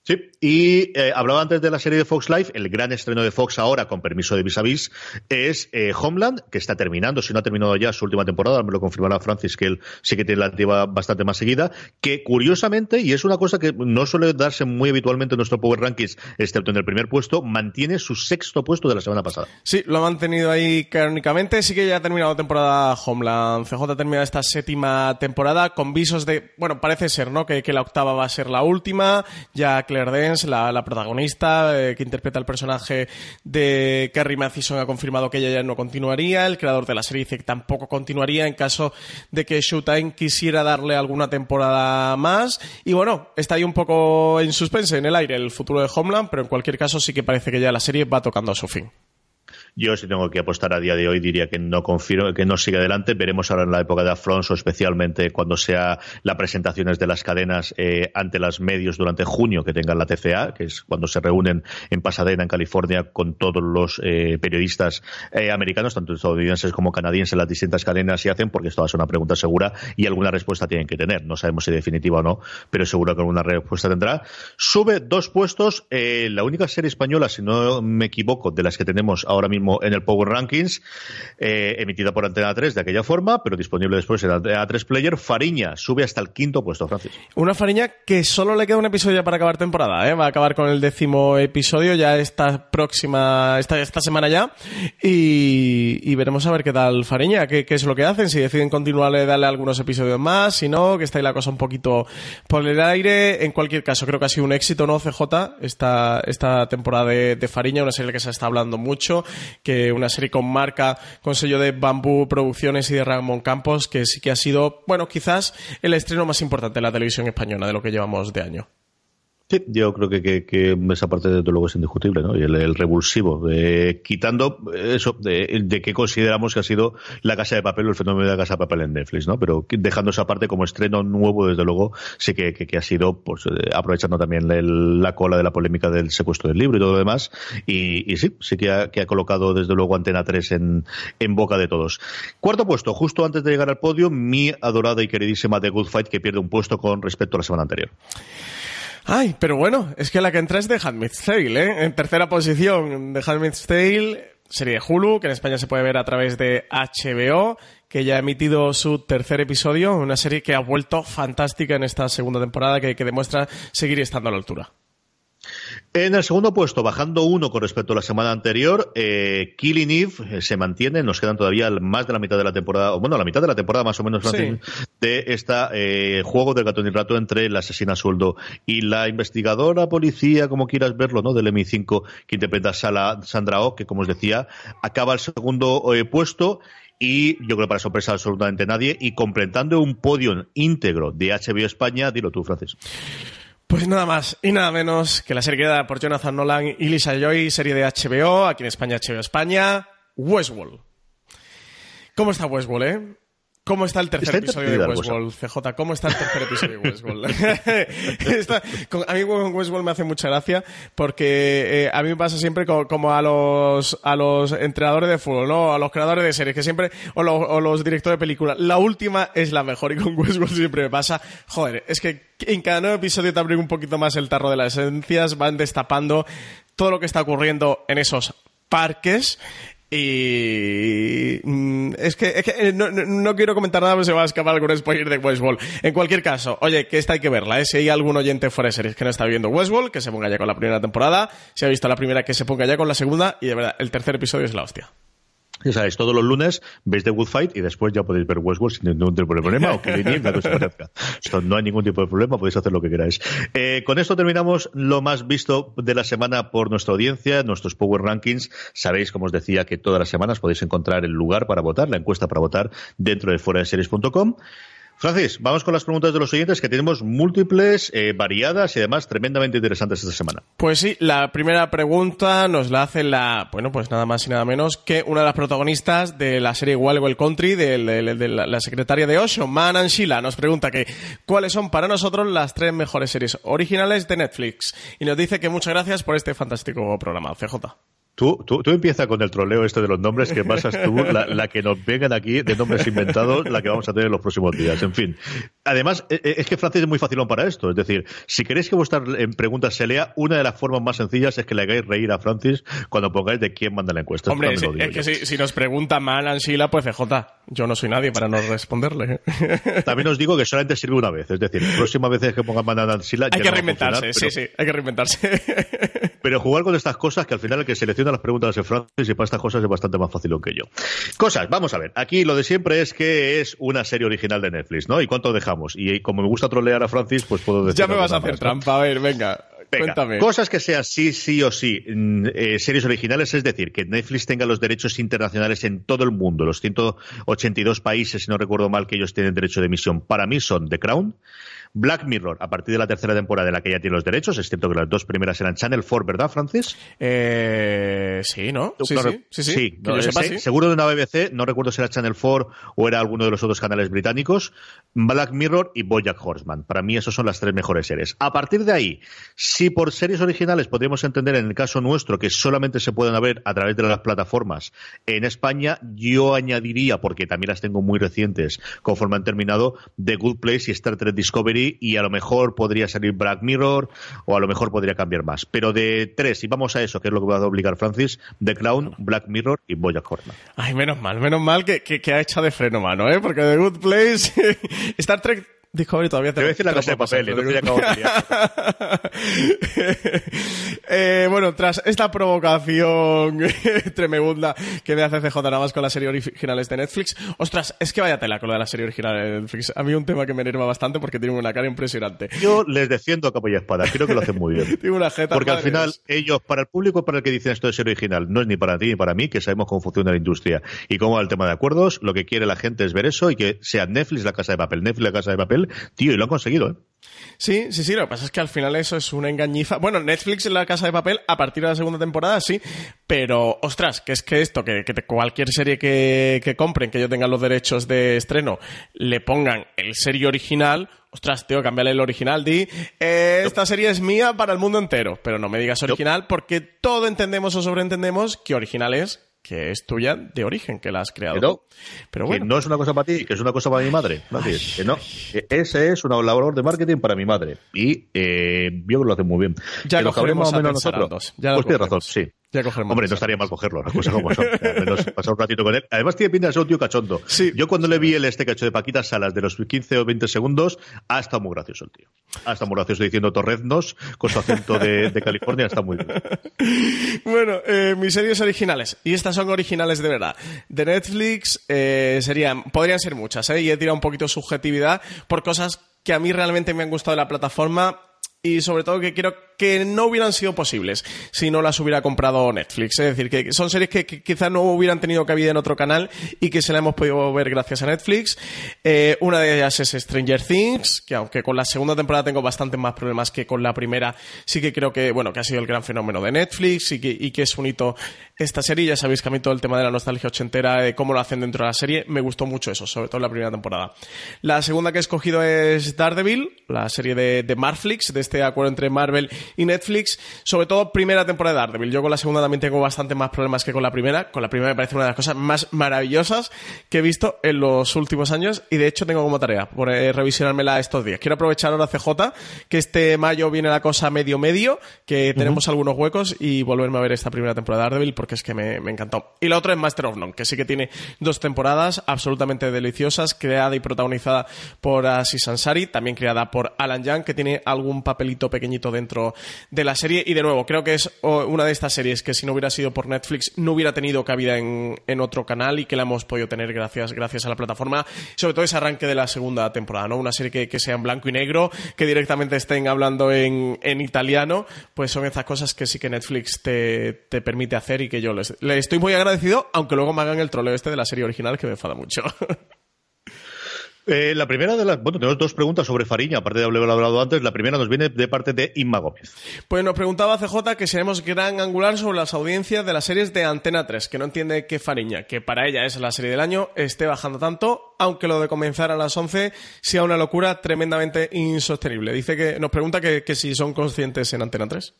Sí, y eh, hablaba antes de la serie de Fox Life, el gran estreno de Fox ahora, con permiso de Vis a Vis, es eh, Homeland, que está terminando, si no ha terminado ya su última temporada, me lo confirmará Francis, que él sí que tiene la activa bastante más seguida, que curiosamente, y es una cosa que no suele darse muy habitualmente en nuestro Power Rankings, excepto en el primer puesto, mantiene su sexto puesto de la semana pasada. Sí, lo ha mantenido ahí canónicamente, sí que ya ha terminado temporada Homeland. CJ ha terminado esta séptima temporada con visos de, bueno, parece ser, ¿no? Que, que la octava va a ser la última, ya Dance, la, protagonista eh, que interpreta el personaje de Carrie Mathison, ha confirmado que ella ya no continuaría. El creador de la serie dice que tampoco continuaría en caso de que Showtime quisiera darle alguna temporada más. Y bueno, está ahí un poco en suspense, en el aire, el futuro de Homeland, pero en cualquier caso sí que parece que ya la serie va tocando a su fin. Yo, si tengo que apostar a día de hoy, diría que no confío, que no sigue adelante. Veremos ahora en la época de Afronso, especialmente cuando sea las presentaciones de las cadenas eh, ante los medios durante junio que tengan la TCA, que es cuando se reúnen en Pasadena, en California, con todos los eh, periodistas eh, americanos, tanto estadounidenses como canadienses, las distintas cadenas y hacen, porque esto va a ser una pregunta segura y alguna respuesta tienen que tener. No sabemos si definitiva o no, pero seguro que alguna respuesta tendrá. Sube dos puestos. la única serie española, si no me equivoco, de las que tenemos ahora mismo en el Power Rankings, eh, emitida por Antena 3 de aquella forma, pero disponible después en Antena 3 Player. Fariña sube hasta el quinto puesto, Francis. Una Fariña que solo le queda un episodio para acabar temporada, ¿eh? va a acabar con el décimo episodio ya esta próxima, esta, esta semana ya, y, veremos a ver qué tal Fariña, qué, qué, es lo que hacen, si deciden continuarle, darle algunos episodios más, si no, que está ahí la cosa un poquito por el aire. En cualquier caso, creo que ha sido un éxito, ¿no, CJ? Esta, esta temporada de, de Fariña, una serie que se está hablando mucho que una serie con marca, con sello de Bambú Producciones y de Ramón Campos, que sí que ha sido, bueno, quizás el estreno más importante de la televisión española de lo que llevamos de año. Sí, yo creo que, que, esa parte desde luego es indiscutible, ¿no? Y el, revulsivo, quitando eso de, de que consideramos que ha sido la casa de papel o el fenómeno de la casa de papel en Netflix, ¿no? Pero dejando esa parte como estreno nuevo, desde luego, sí que, que ha sido, pues, eh, aprovechando también la cola de la polémica del secuestro del libro y todo lo demás. Y, y sí, sí que ha, que ha colocado desde luego Antena 3 en, en boca de todos. Cuarto puesto, justo antes de llegar al podio, mi adorada y queridísima The Good Fight, que pierde un puesto con respecto a la semana anterior. Ay, pero bueno, es que la que entra es de Handmaid's Tale, ¿eh? En tercera posición de Handmaid's Tale, serie Hulu, que en España se puede ver a través de HBO, que ya ha emitido su tercer episodio, una serie que ha vuelto fantástica en esta segunda temporada, que, que demuestra seguir estando a la altura. En el segundo puesto, bajando uno con respecto a la semana anterior, eh, Killing Eve eh, se mantiene, nos quedan todavía más de la mitad de la temporada, o bueno, la mitad de la temporada más o menos de este juego del gato y rato entre la asesina sueldo y la investigadora policía, como quieras verlo, ¿no? Del MI5 que interpreta Sandra Oh, que como os decía, acaba el segundo puesto y yo creo para sorpresa absolutamente nadie y completando un podio íntegro de HBO España, dilo tú, Francis. Pues nada más y nada menos que la serie creada por Jonathan Nolan y Lisa Joy, serie de HBO, aquí en España, HBO España, Westworld. ¿Cómo está Westworld, eh? ¿Cómo está el tercer episodio de Westworld, CJ? ¿Cómo está el tercer episodio de Westworld? a mí con Westworld me hace mucha gracia porque eh, a mí me pasa siempre como a los, a los entrenadores de fútbol, ¿no? A los creadores de series, que siempre, o, los directores de películas. La última es la mejor y con Westworld siempre me pasa, joder, es que en cada nuevo episodio te abren un poquito más el tarro de las esencias, van destapando todo lo que está ocurriendo en esos parques y mm, es que, eh, no, quiero comentar nada porque se va a escapar algún spoiler de Westworld. En cualquier caso, oye, que esta hay que verla, ¿eh? Si hay algún oyente fuera de series que no está viendo Westworld, que se ponga ya con la primera temporada. Si ha visto la primera, que se ponga ya con la segunda. Y de verdad, el tercer episodio es la hostia. Ya sabéis, todos los lunes veis The Good Fight y después ya podéis ver Westworld sin ningún tipo de problema o que no hay ningún tipo de problema, podéis hacer lo que queráis. Eh, con esto terminamos lo más visto de la semana por nuestra audiencia, nuestros Power Rankings. Sabéis, como os decía, que todas las semanas podéis encontrar el lugar para votar, la encuesta para votar dentro de fuera de. Francis, vamos con las preguntas de los oyentes que tenemos múltiples, eh, variadas y además tremendamente interesantes esta semana. Pues sí, la primera pregunta nos la hace la, bueno, pues nada más y nada menos que una de las protagonistas de la serie Wild Country, de, la, secretaria de Osho, Manan Sheila, nos pregunta que cuáles son para nosotros las tres mejores series originales de Netflix. Y nos dice que muchas gracias por este fantástico programa, CJ. Tú, tú, tú empieza con el troleo este de los nombres que pasas tú, la, la, que nos vengan aquí de nombres inventados, la que vamos a tener en los próximos días. En fin. Además, e, e, es que Francis es muy facilón para esto. Es decir, si queréis que vuestras preguntas se lea, una de las formas más sencillas es que le hagáis reír a Francis cuando pongáis de quién manda la encuesta. Hombre, si, es que si, si, nos pregunta mal Ansila, pues CJ, yo no soy nadie para no responderle. También os digo que solamente sirve una vez. Es decir, próximas veces que pongan mandar Ansila. Hay que reinventarse, sí, sí, hay que reinventarse. Pero jugar con estas cosas que al final el que selecciona las preguntas es Francis y para estas cosas es bastante más fácil que yo. Cosas, vamos a ver. Aquí lo de siempre es que es una serie original de Netflix, ¿no? ¿Y cuánto dejamos? Y como me gusta trolear a Francis, pues puedo decir. Ya me vas a hacer más, trampa, ¿no? a ver, venga. Venga, Cuéntame. Cosas que sean sí, sí o sí eh, series originales, es decir, que Netflix tenga los derechos internacionales en todo el mundo, los 182 países, si no recuerdo mal, que ellos tienen derecho de emisión. Para mí son The Crown, Black Mirror, a partir de la tercera temporada de la que ya tiene los derechos, excepto que las dos primeras eran Channel 4, ¿verdad, Francis? Eh, sí, ¿no? Sí, no, sí, sí, sepa, sí. Seguro de una BBC, no recuerdo si era Channel 4 o era alguno de los otros canales británicos, Black Mirror y Bojack Horseman. Para mí, esas son las tres mejores series. A partir de ahí, si por series originales podríamos entender, en el caso nuestro, que solamente se pueden ver a través de las plataformas en España, yo añadiría, porque también las tengo muy recientes, conforme han terminado, The Good Place y Star Trek Discovery y a lo mejor podría salir Black Mirror o a lo mejor podría cambiar más. Pero de tres, y vamos a eso, que es lo que va a obligar Francis, The Clown, Black Mirror y Bojack Horseman. Ay, menos mal, menos mal que, que, que ha hecho de freno mano, ¿eh? Porque The Good Place, Star Trek Discovery todavía te a decir la casa de papel, ya acabo eh, Bueno, tras esta provocación tremenda que me hace CJ nada más con las series originales de Netflix, ostras, es que vaya tela con lo de la serie original de Netflix. A mí un tema que me enerva bastante porque tiene una cara impresionante. Yo les defiendo a capa y espada, creo que lo hacen muy bien. tiene una jeta, porque al final, ellos, para el público para el que dicen esto de serie original, no es ni para ti ni para mí, que sabemos cómo funciona la industria y cómo va el tema de acuerdos, lo que quiere la gente es ver eso y que sea Netflix la casa de papel, Netflix la casa de papel, tío, y lo han conseguido, ¿eh? Sí, sí, sí, lo que pasa es que al final eso es una engañiza. Bueno, Netflix en la casa de papel, a partir de la segunda temporada, sí, pero ostras, que es que esto, que, que cualquier serie que, que compren, que yo tenga los derechos de estreno, le pongan el serie original, ostras, tío, cambiarle el original, di, eh, esta serie es mía para el mundo entero, pero no me digas original porque todo entendemos o sobreentendemos que original es que es tuya de origen, que la has creado. Pero, pero bueno. que no es una cosa para ti, que es una cosa para mi madre. Ay, que no, que ese es una labor de marketing para mi madre. Y eh, yo lo hace muy bien. Ya que lo cogeremos más o menos nosotros. Ya pues tienes razón, sí. Hombre, no estaría mal cogerlo, las cosas como son. Al menos pasar un ratito con él. Además, tiene pinta de ser un tío cachondo. Sí. Yo cuando le vi el este cacho de Paquita Salas de los 15 o 20 segundos, ha estado muy gracioso el tío. Ha estado muy gracioso diciendo torreznos con su acento de, de California, está muy bien. Bueno, eh, mis series originales, y estas son originales de verdad. De Netflix eh, serían, podrían ser muchas, ¿eh? y he tirado un poquito subjetividad por cosas que a mí realmente me han gustado de la plataforma y sobre todo que quiero que no hubieran sido posibles si no las hubiera comprado Netflix. Es decir, que son series que, quizás no hubieran tenido cabida en otro canal y que se la hemos podido ver gracias a Netflix. Eh, una de ellas es Stranger Things, que aunque con la segunda temporada tengo bastantes más problemas que con la primera, sí que creo que, bueno, que ha sido el gran fenómeno de Netflix y que, es un hito esta serie. Ya sabéis que a mí todo el tema de la nostalgia ochentera, de cómo lo hacen dentro de la serie, me gustó mucho eso, sobre todo en la primera temporada. La segunda que he escogido es Daredevil, la serie de, de Marflix, de este acuerdo entre Marvel y Netflix, sobre todo primera temporada de Daredevil. Yo con la segunda también tengo bastante más problemas que con la primera. Con la primera me parece una de las cosas más maravillosas que he visto en los últimos años y de hecho tengo como tarea por eh, revisionármela estos días. Quiero aprovechar ahora CJ que este mayo viene la cosa medio medio, que tenemos uh -huh. algunos huecos y volverme a ver esta primera temporada de Daredevil porque es que me, me encantó. Y la otra es Master of None, que sí que tiene dos temporadas absolutamente deliciosas, creada y protagonizada por Aziz Ansari, también creada por Alan Young, que tiene algún papelito pequeñito dentro de la serie. Y de nuevo, creo que es una de estas series que si no hubiera sido por Netflix no hubiera tenido cabida en, en otro canal y que la hemos podido tener gracias, gracias a la plataforma. Sobre todo ese arranque de la segunda temporada, ¿no? Una serie que, que sea en blanco y negro, que directamente estén hablando en, en italiano, pues son esas cosas que sí que Netflix te, te permite hacer y que yo les, le estoy muy agradecido, aunque luego me hagan el troleo este de la serie original que me enfada mucho. Eh, la primera de las. Bueno, tenemos dos preguntas sobre Fariña, aparte de haberlo hablado antes. La primera nos viene de parte de Inma Gómez. Pues nos preguntaba CJ que seremos gran angular sobre las audiencias de las series de Antena 3, que no entiende que Fariña, que para ella es la serie del año, esté bajando tanto, aunque lo de comenzar a las 11 sea una locura tremendamente insostenible. Dice que nos pregunta que, que si son conscientes en Antena 3.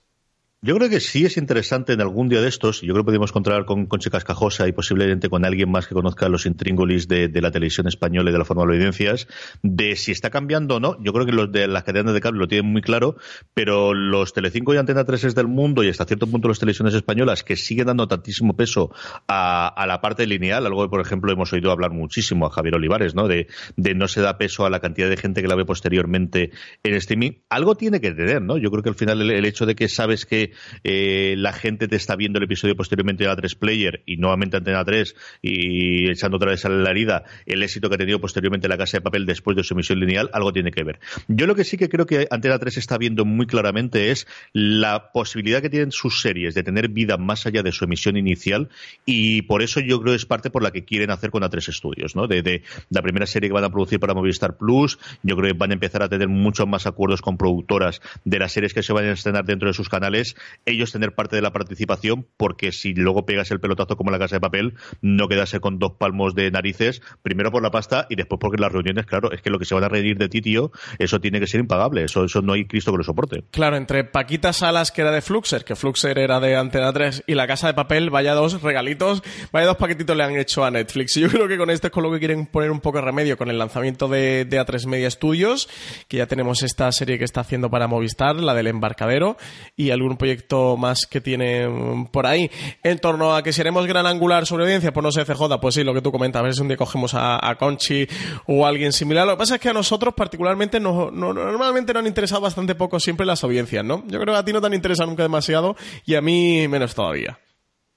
Yo creo que sí es interesante en algún día de estos, yo creo que podemos encontrar con, con Chicas Cajosa y posiblemente con alguien más que conozca los intríngulis de, la televisión española y de la forma de audiencias, de si está cambiando o no. Yo creo que los de las cadenas de cable lo tienen muy claro, pero los Telecinco y Antena 3 es del mundo y hasta cierto punto las televisiones españolas que siguen dando tantísimo peso a, la parte lineal, algo que por ejemplo hemos oído hablar muchísimo a Javier Olivares, ¿no? De no se da peso a la cantidad de gente que la ve posteriormente en streaming. Algo tiene que tener, ¿no? Yo creo que al final el hecho de que sabes que eh, la gente te está viendo el episodio posteriormente a 3 Player y nuevamente Antena 3 y echando otra vez a la herida el éxito que ha tenido posteriormente la Casa de Papel después de su emisión lineal, algo tiene que ver. Yo lo que sí que creo que Antena 3 está viendo muy claramente es la posibilidad que tienen sus series de tener vida más allá de su emisión inicial y por eso yo creo que es parte por la que quieren hacer con A3 Studios, ¿no? De, la primera serie que van a producir para Movistar Plus, yo creo que van a empezar a tener muchos más acuerdos con productoras de las series que se vayan a estrenar dentro de sus canales, ellos tener parte de la participación, porque si luego pegas el pelotazo como la casa de papel, no quedase con dos palmos de narices, primero por la pasta y después porque las reuniones, claro, es que lo que se van a reír de ti, tío, eso tiene que ser impagable, eso, eso no hay Cristo que lo soporte. Claro, entre Paquita Salas, que era de Fluxer, que Fluxer era de Antena 3, y la casa de papel, vaya dos regalitos, vaya dos paquetitos le han hecho a Netflix. Y yo creo que con esto es con lo que quieren poner un poco de remedio, con el lanzamiento de, de A3 Media Studios, que ya tenemos esta serie que está haciendo para Movistar, la del embarcadero, y algún proyecto más que tiene mm, por ahí. En torno a que seremos gran angular sobre audiencia, pues no sé, CJ, pues sí, lo que tú comentas, a ver si un día cogemos a, Conchi o alguien similar. Lo que pasa es que a nosotros particularmente no, normalmente nos han interesado bastante poco siempre las audiencias, ¿no? Yo creo que a ti no te han interesado nunca demasiado y a mí menos todavía.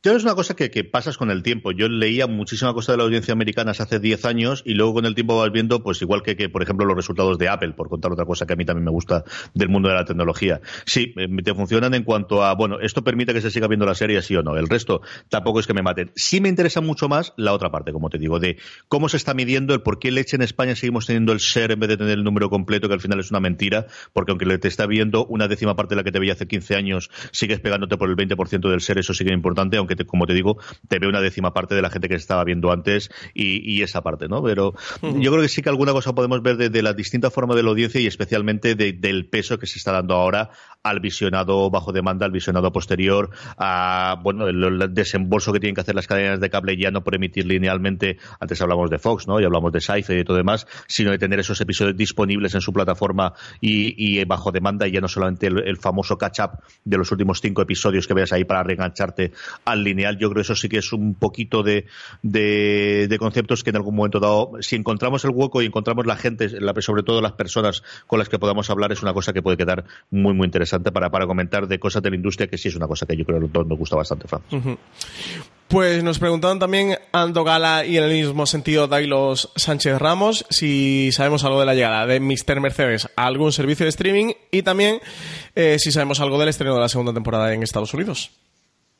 Yo es una cosa que, pasas con el tiempo. Yo leía muchísima cosa de la audiencia americana hace 10 años y luego con el tiempo vas viendo, pues igual que, que, por ejemplo, los resultados de Apple, por contar otra cosa que a mí también me gusta del mundo de la tecnología. Sí, eh, te funcionan en cuanto a, bueno, esto permite que se siga viendo la serie, sí o no. El resto tampoco es que me maten. Sí me interesa mucho más la otra parte, como te digo, de cómo se está midiendo el por qué leche en España seguimos teniendo el ser en vez de tener el número completo, que al final es una mentira, porque aunque te está viendo una décima parte de la que te veía hace 15 años, sigues pegándote por el 20% del ser, eso sigue importante, aunque como te digo, te ve una décima parte de la gente que se estaba viendo antes y, esa parte, ¿no? Pero yo creo que sí que alguna cosa podemos ver de, la distinta forma de la audiencia y especialmente del peso que se está dando ahora al visionado bajo demanda, al visionado posterior, a bueno, el, desembolso que tienen que hacer las cadenas de cable ya no por emitir linealmente, antes hablamos de Fox, ¿no? Y hablamos de Sci-Fi y todo demás, sino de tener esos episodios disponibles en su plataforma y, bajo demanda y ya no solamente el, famoso catch-up de los últimos cinco episodios que veas ahí para reengancharte al lineal. Yo creo que eso sí que es un poquito de, de, conceptos que en algún momento dado, si encontramos el hueco y encontramos la gente, sobre todo las personas con las que podamos hablar, es una cosa que puede quedar muy, muy interesante para, para comentar de cosas de la industria, que sí es una cosa que yo creo que nos gusta bastante, Fran. Pues nos preguntaban también Ando Gala y en el mismo sentido Dailos Sánchez Ramos si sabemos algo de la llegada de Mr. Mercedes a algún servicio de streaming y también eh, si sabemos algo del estreno de la segunda temporada en Estados Unidos.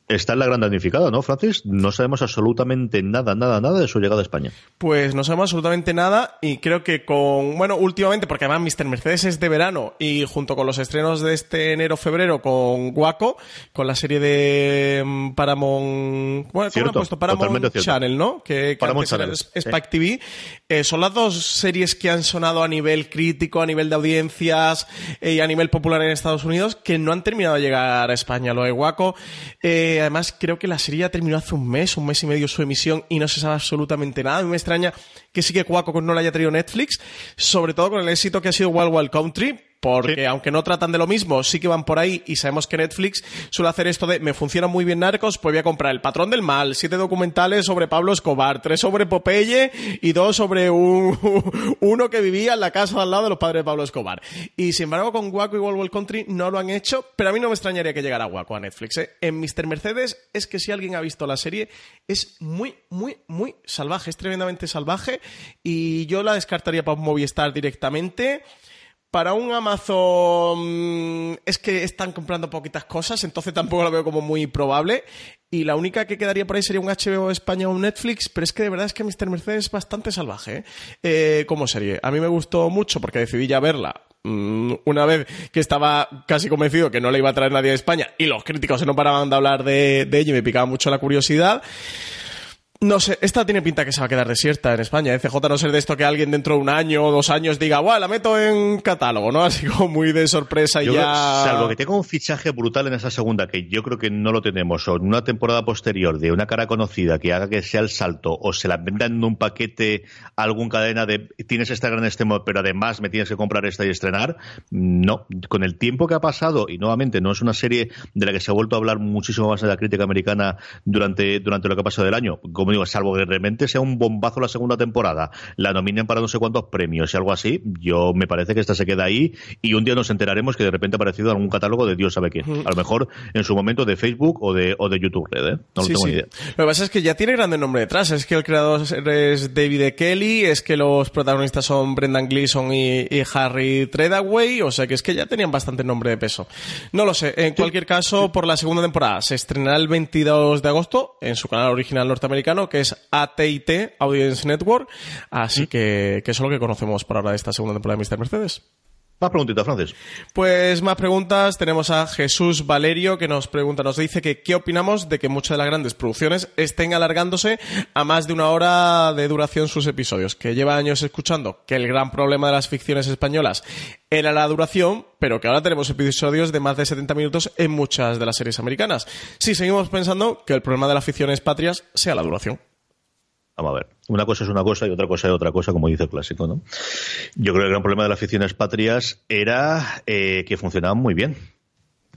Está en la gran damnificada, ¿no, Francis? No sabemos absolutamente nada, nada, nada de su llegada a España. Pues no sabemos absolutamente nada y creo que con, bueno, últimamente, porque además Mr. Mercedes es de verano y junto con los estrenos de este enero-febrero con Guaco, con la serie de mm, Paramount, bueno, ¿cómo puesto? Paramount Channel, ¿no? Que, Paramount Channel. Spike TV. Eh, son las dos series que han sonado a nivel crítico, a nivel de audiencias eh, y a nivel popular en Estados Unidos que no han terminado de llegar a España. Lo de Guaco, eh, además creo que la serie ya terminó hace un mes, un mes y medio su emisión y no se sabe absolutamente nada. A mí me extraña que sí que Cuaco no la haya traído Netflix, sobre todo con el éxito que ha sido Wild Wild Country, porque aunque no tratan de lo mismo, sí que van por ahí y sabemos que Netflix suele hacer esto de me funciona muy bien Narcos, pues voy a comprar El Patrón del Mal, siete documentales sobre Pablo Escobar, tres sobre Popeye y dos sobre un, uno que vivía en la casa al lado de los padres de Pablo Escobar. Y sin embargo con Waco y World Country no lo han hecho, pero a mí no me extrañaría que llegara Waco a Netflix. ¿eh? En Mr. Mercedes es que si alguien ha visto la serie es muy, muy, muy salvaje, es tremendamente salvaje y yo la descartaría para Movistar directamente. Para un Amazon es que están comprando poquitas cosas, entonces tampoco lo veo como muy probable. Y la única que quedaría por ahí sería un HBO España o un Netflix, pero es que de verdad es que Mr. Mercedes es bastante salvaje ¿eh? Eh, como serie. A mí me gustó mucho porque decidí ya verla mm, una vez que estaba casi convencido que no le iba a traer nadie a España y los críticos se no paraban de hablar de, de ella y me picaba mucho la curiosidad. No sé, esta tiene pinta que se va a quedar desierta en España. ¿eh? CJ no ser de esto que alguien dentro de un año o dos años diga, ¡guau! La meto en catálogo, ¿no? Así como muy de sorpresa y Yo ya. creo- salvo que tenga un fichaje brutal en esa segunda, que yo creo que no lo tenemos, o en una temporada posterior de una cara conocida que haga que sea el salto, o se la vendan en un paquete a algún cadena de tienes esta gran este pero además me tienes que comprar esta y estrenar. No, con el tiempo que ha pasado, y nuevamente no es una serie de la que se ha vuelto a hablar muchísimo más en la crítica americana durante, durante lo que ha pasado del año. Como digo, salvo que realmente sea un bombazo la segunda temporada, la nominen para no sé cuántos premios y algo así, yo me parece que esta se queda ahí y un día nos enteraremos que de repente ha aparecido algún catálogo de Dios sabe quién. A lo mejor en su momento de Facebook o de, o de YouTube Red, ¿eh? No lo tengo sí. ni idea. Lo que pasa es que ya tiene grande nombre detrás. Es que el creador es David E. Kelly, es que los protagonistas son Brendan Gleeson y, y Harry Treadaway, o sea que es que ya tenían bastante nombre de peso. No lo sé. En cualquier caso, por la segunda temporada se estrenará el 22 de agosto en su canal original norteamericano, que es AT&T Audience Network. Así que, que eso es lo que conocemos por ahora de esta segunda temporada de Mr. Mercedes. Más preguntitas, Francis. Pues más preguntas. Tenemos a Jesús Valerio que nos pregunta, nos dice que qué opinamos de que muchas de las grandes producciones estén alargándose a más de una hora de duración sus episodios. Que lleva años escuchando que el gran problema de las ficciones españolas era la duración, pero que ahora tenemos episodios de más de 70 minutos en muchas de las series americanas. Sí, seguimos pensando que el problema de las ficciones patrias sea la duración. Vamos a ver. Una cosa es una cosa y otra cosa es otra cosa, como dice el clásico, ¿no? Yo creo que el gran problema de las ficciones patrias era eh, que funcionaban muy bien.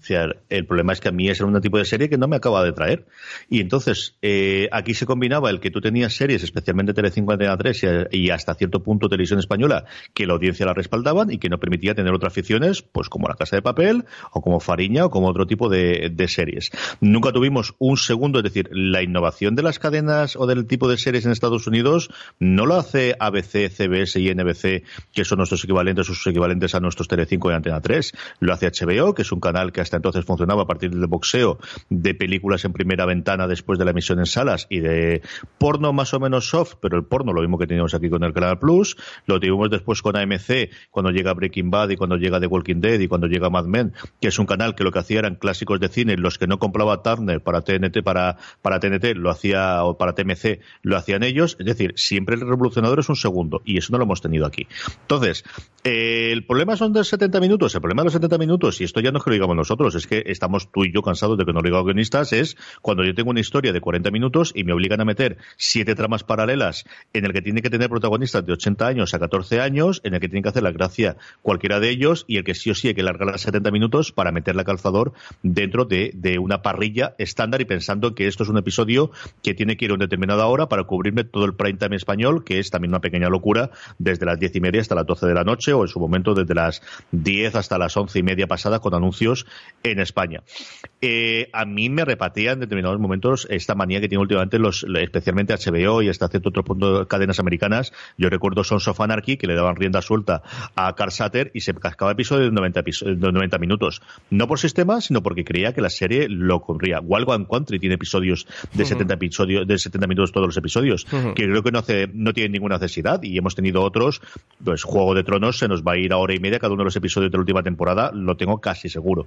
El problema es que a mí era un tipo de serie que no me acaba de traer. Y entonces, eh, aquí se combinaba el que tú tenías series, especialmente Telecinco Antena 3 y, hasta cierto punto Televisión Española, que la audiencia la respaldaban y que no permitía tener otras ficciones, pues como La Casa de Papel, o como Fariña, o como otro tipo de, series. Nunca tuvimos un segundo, es decir, la innovación de las cadenas o del tipo de series en Estados Unidos no lo hace ABC, CBS y NBC, que son nuestros equivalentes o sus equivalentes a nuestros Telecinco y Antena 3. Lo hace HBO, que es un canal que entonces funcionaba a partir del boxeo, de películas en primera ventana después de la emisión en salas y de porno más o menos soft, pero el porno lo mismo que teníamos aquí con el Canal Plus, lo tuvimos después con AMC cuando llega Breaking Bad y cuando llega The Walking Dead y cuando llega Mad Men, que es un canal que lo que hacía eran clásicos de cine, los que no compraba Turner para TNT, para, para TNT lo hacía, o para TMC lo hacían ellos, es decir, siempre el revolucionador es un segundo y eso no lo hemos tenido aquí. Entonces, eh, el problema son de 70 minutos, el problema de los 70 minutos, y esto ya no es que lo digamos nosotros, es que estamos tú y yo cansados de que nos digan guionistas, es cuando yo tengo una historia de 40 minutos y me obligan a meter siete tramas paralelas en el que tiene que tener protagonistas de 80 años a 14 años, en el que tiene que hacer la gracia cualquiera de ellos y el que sí o sí hay que largar las 70 minutos para meterle calzador dentro de, de una parrilla estándar y pensando que esto es un episodio que tiene que ir a una determinada hora para cubrirme todo el prime time español, que es también una pequeña locura, desde las 10 y media hasta las 12 de la noche o en su momento desde las 10 hasta las 11 y media pasadas con anuncios en España. Eh, a mí me repatía en determinados momentos esta manía que tiene últimamente los, especialmente HBO y hasta cierto otro punto cadenas americanas. Yo recuerdo Sons of Anarchy que le daban rienda suelta a Carl Satter y se cascaba episodio de 90, episo- de 90 minutos. No por sistema, sino porque creía que la serie lo corría. Wild One Country tiene episodios de 70 episodios, de 70 minutos todos los episodios, que creo que no hace, no tiene ninguna necesidad y hemos tenido otros, pues Juego de Tronos se nos va a ir a hora y media cada uno de los episodios de la última temporada, lo tengo casi seguro.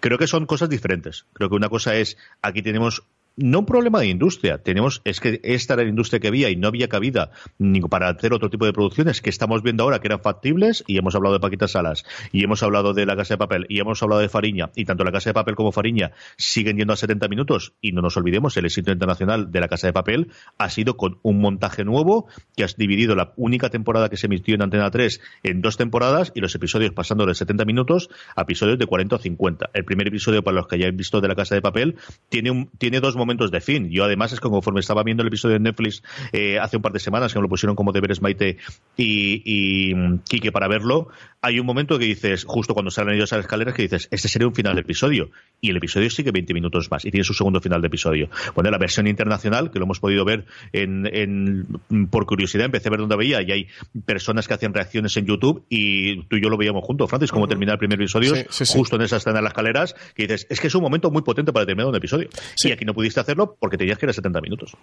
Creo que son cosas diferentes. Creo que una cosa es, aquí tenemos no un problema de industria, tenemos, es que esta era la industria que había y no había cabida ni para hacer otro tipo de producciones que estamos viendo ahora que eran factibles y hemos hablado de Paquita Salas y hemos hablado de La Casa de Papel y hemos hablado de Fariña y tanto La Casa de Papel como Fariña siguen yendo a 70 minutos y no nos olvidemos, el éxito internacional de La Casa de Papel ha sido con un montaje nuevo que has dividido la única temporada que se emitió en Antena 3 en dos temporadas y los episodios pasando de 70 minutos a episodios de 40 o 50. El primer episodio, para los que hayáis visto de La Casa de Papel, tiene, un, tiene dos momentos de fin. Yo además es que conforme estaba viendo el episodio de Netflix eh, hace un par de semanas que me lo pusieron como deberes Maite y, y Quique para verlo, hay un momento que dices, justo cuando salen ellos a las escaleras, que dices, este sería un final de episodio. Y el episodio sigue 20 minutos más y tiene su segundo final de episodio. Bueno, la versión internacional, que lo hemos podido ver en, en, por curiosidad, empecé a ver dónde veía y hay personas que hacen reacciones en YouTube y tú y yo lo veíamos juntos, Francis, cómo termina el primer episodio, Sí, sí, sí. justo en esa escena de las escaleras, que dices, es que es un momento muy potente para terminar un episodio. Sí. Y aquí no pudiste hacerlo porque tenías que ir a 70 minutos.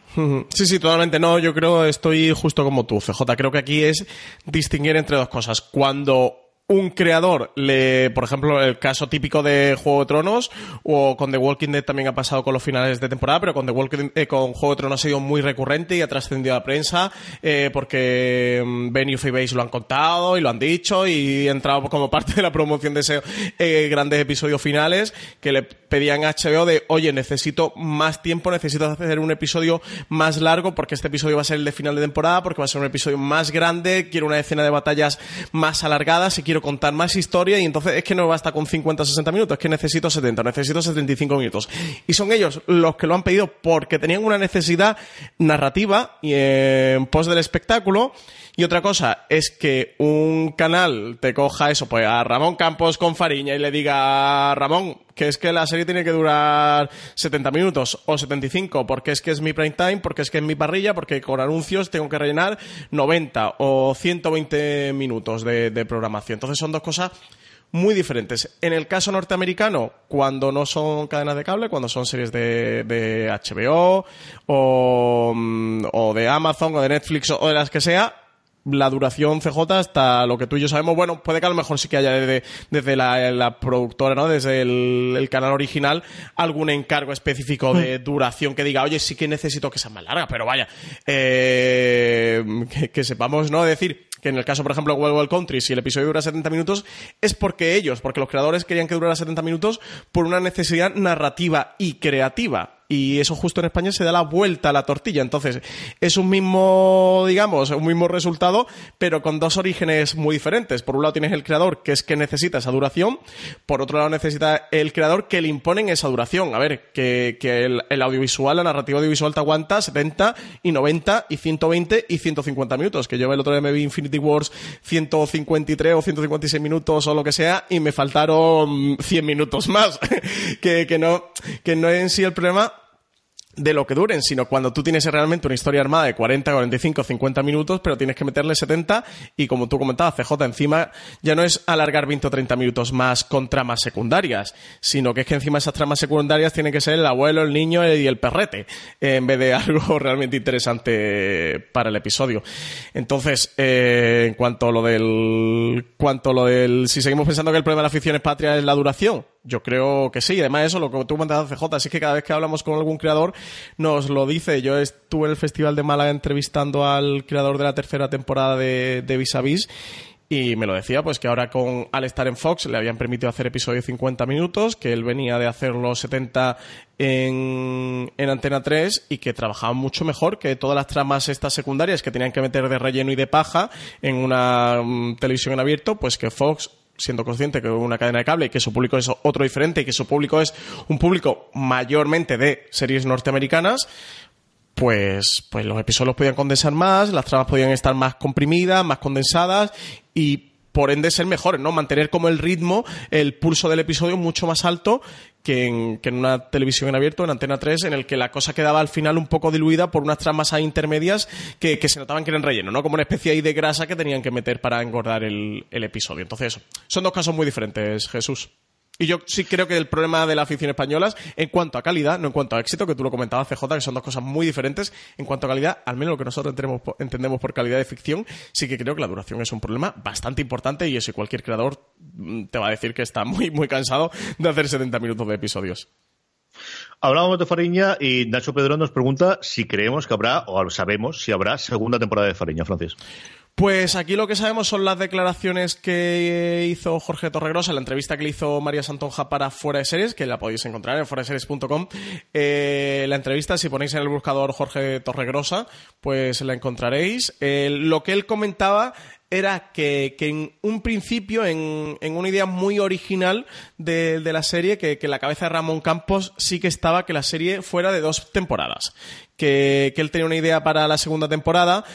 Sí, sí, totalmente. No, yo creo, estoy justo como tú, CJ. Creo que aquí es distinguir entre dos cosas. Cuando un creador, le, por ejemplo, el caso típico de Juego de Tronos, o con The Walking Dead también ha pasado con los finales de temporada, pero con The Walking eh, con Juego de Tronos ha sido muy recurrente y ha trascendido a la prensa, eh, porque mm, Benioff y Base lo han contado y lo han dicho y ha entrado como parte de la promoción de ese eh, grandes episodios finales que le pedían a HBO de, oye, necesito más tiempo, necesito hacer un episodio más largo porque este episodio va a ser el de final de temporada, porque va a ser un episodio más grande, quiero una escena de batallas más alargadas y quiero contar más historia y entonces es que no basta con 50 o 60 minutos, es que necesito 70, necesito 75 minutos. Y son ellos los que lo han pedido porque tenían una necesidad narrativa y en pos del espectáculo. Y otra cosa es que un canal te coja eso, pues a Ramón Campos con Fariña y le diga, Ramón, que es que la serie tiene que durar 70 minutos o 75, porque es que es mi prime time, porque es que es mi parrilla, porque con anuncios tengo que rellenar 90 o 120 minutos de, programación. Entonces son dos cosas muy diferentes. En el caso norteamericano, cuando no son cadenas de cable, cuando son series de, de HBO mm, o de Amazon o de Netflix o de las que sea, la duración CJ hasta lo que tú y yo sabemos, bueno, puede que a lo mejor sí que haya desde, desde la, productora, ¿no? Desde el, canal original, algún encargo específico de duración que diga, oye, sí que necesito que sea más larga, pero vaya, eh, que, que, sepamos, ¿no? Decir, que en el caso, por ejemplo, de Wild Wild Country, si el episodio dura 70 minutos, es porque ellos, porque los creadores querían que durara 70 minutos por una necesidad narrativa y creativa y eso justo en España se da la vuelta a la tortilla. Entonces, es un mismo, digamos, un mismo resultado, pero con dos orígenes muy diferentes. Por un lado tienes el creador, que es que necesita esa duración, por otro lado necesita el creador que le imponen esa duración. A ver, que, el, audiovisual, la narrativa audiovisual te aguanta 70 y 90 y 120 y 150 minutos. Que yo el otro día me vi Infinity Wars 153 o 156 minutos o lo que sea y me faltaron 100 minutos más. que, que, no, que no es en sí el problema de lo que duren, sino cuando tú tienes realmente una historia armada de 40, 45, 50 minutos, pero tienes que meterle 70 y como tú comentabas, CJ, encima ya no es alargar 20 o 30 minutos más con tramas secundarias, sino que es que encima esas tramas secundarias tienen que ser el abuelo, el niño y el perrete, en vez de algo realmente interesante para el episodio. Entonces, eh, en cuanto a lo del, cuanto a lo del, si seguimos pensando que el problema de la ficción es patria es la duración, yo creo que sí. Además, eso, lo que tú comentabas, CJ, es que cada vez que hablamos con algún creador nos lo dice. Yo estuve en el Festival de Málaga entrevistando al creador de la tercera temporada de, Vis a Vis y me lo decía, pues que ahora con al estar en Fox le habían permitido hacer episodios de 50 minutos, que él venía de hacer los 70 en, en Antena 3 y que trabajaba mucho mejor que todas las tramas estas secundarias que tenían que meter de relleno y de paja en una mm, televisión en abierto, pues que Fox siendo consciente que una cadena de cable y que su público es otro diferente y que su público es un público mayormente de series norteamericanas, pues, pues los episodios podían condensar más, las tramas podían estar más comprimidas, más condensadas y por ende ser mejores, ¿no? Mantener como el ritmo, el pulso del episodio mucho más alto que en, que en una televisión en abierto, en Antena 3, en el que la cosa quedaba al final un poco diluida por unas tramas intermedias que, que se notaban que eran relleno, ¿no? Como una especie ahí de grasa que tenían que meter para engordar el, el episodio. Entonces, eso. Son dos casos muy diferentes, Jesús. Y yo sí creo que el problema de la afición española, en cuanto a calidad, no en cuanto a éxito, que tú lo comentabas, CJ, que son dos cosas muy diferentes, en cuanto a calidad, al menos lo que nosotros entendemos por, calidad de ficción, sí que creo que la duración es un problema bastante importante y eso cualquier creador mm, te va a decir que está muy, muy cansado de hacer 70 minutos de episodios. Hablábamos de Fariña y Nacho Pedro nos pregunta si creemos que habrá, o sabemos si habrá segunda temporada de Fariña, Francis. Pues aquí lo que sabemos son las declaraciones que hizo Jorge Torregrosa en la entrevista que le hizo María Santonja para Fuera de Series, que la podéis encontrar en fueraseries.com. Eh, la entrevista, si ponéis en el buscador Jorge Torregrosa, pues la encontraréis. Eh, lo que él comentaba era que, en un principio, en, una idea muy original de, la serie, que, que, la cabeza de Ramón Campos sí que estaba que la serie fuera de dos temporadas. Que, que, él tenía una idea para la segunda temporada,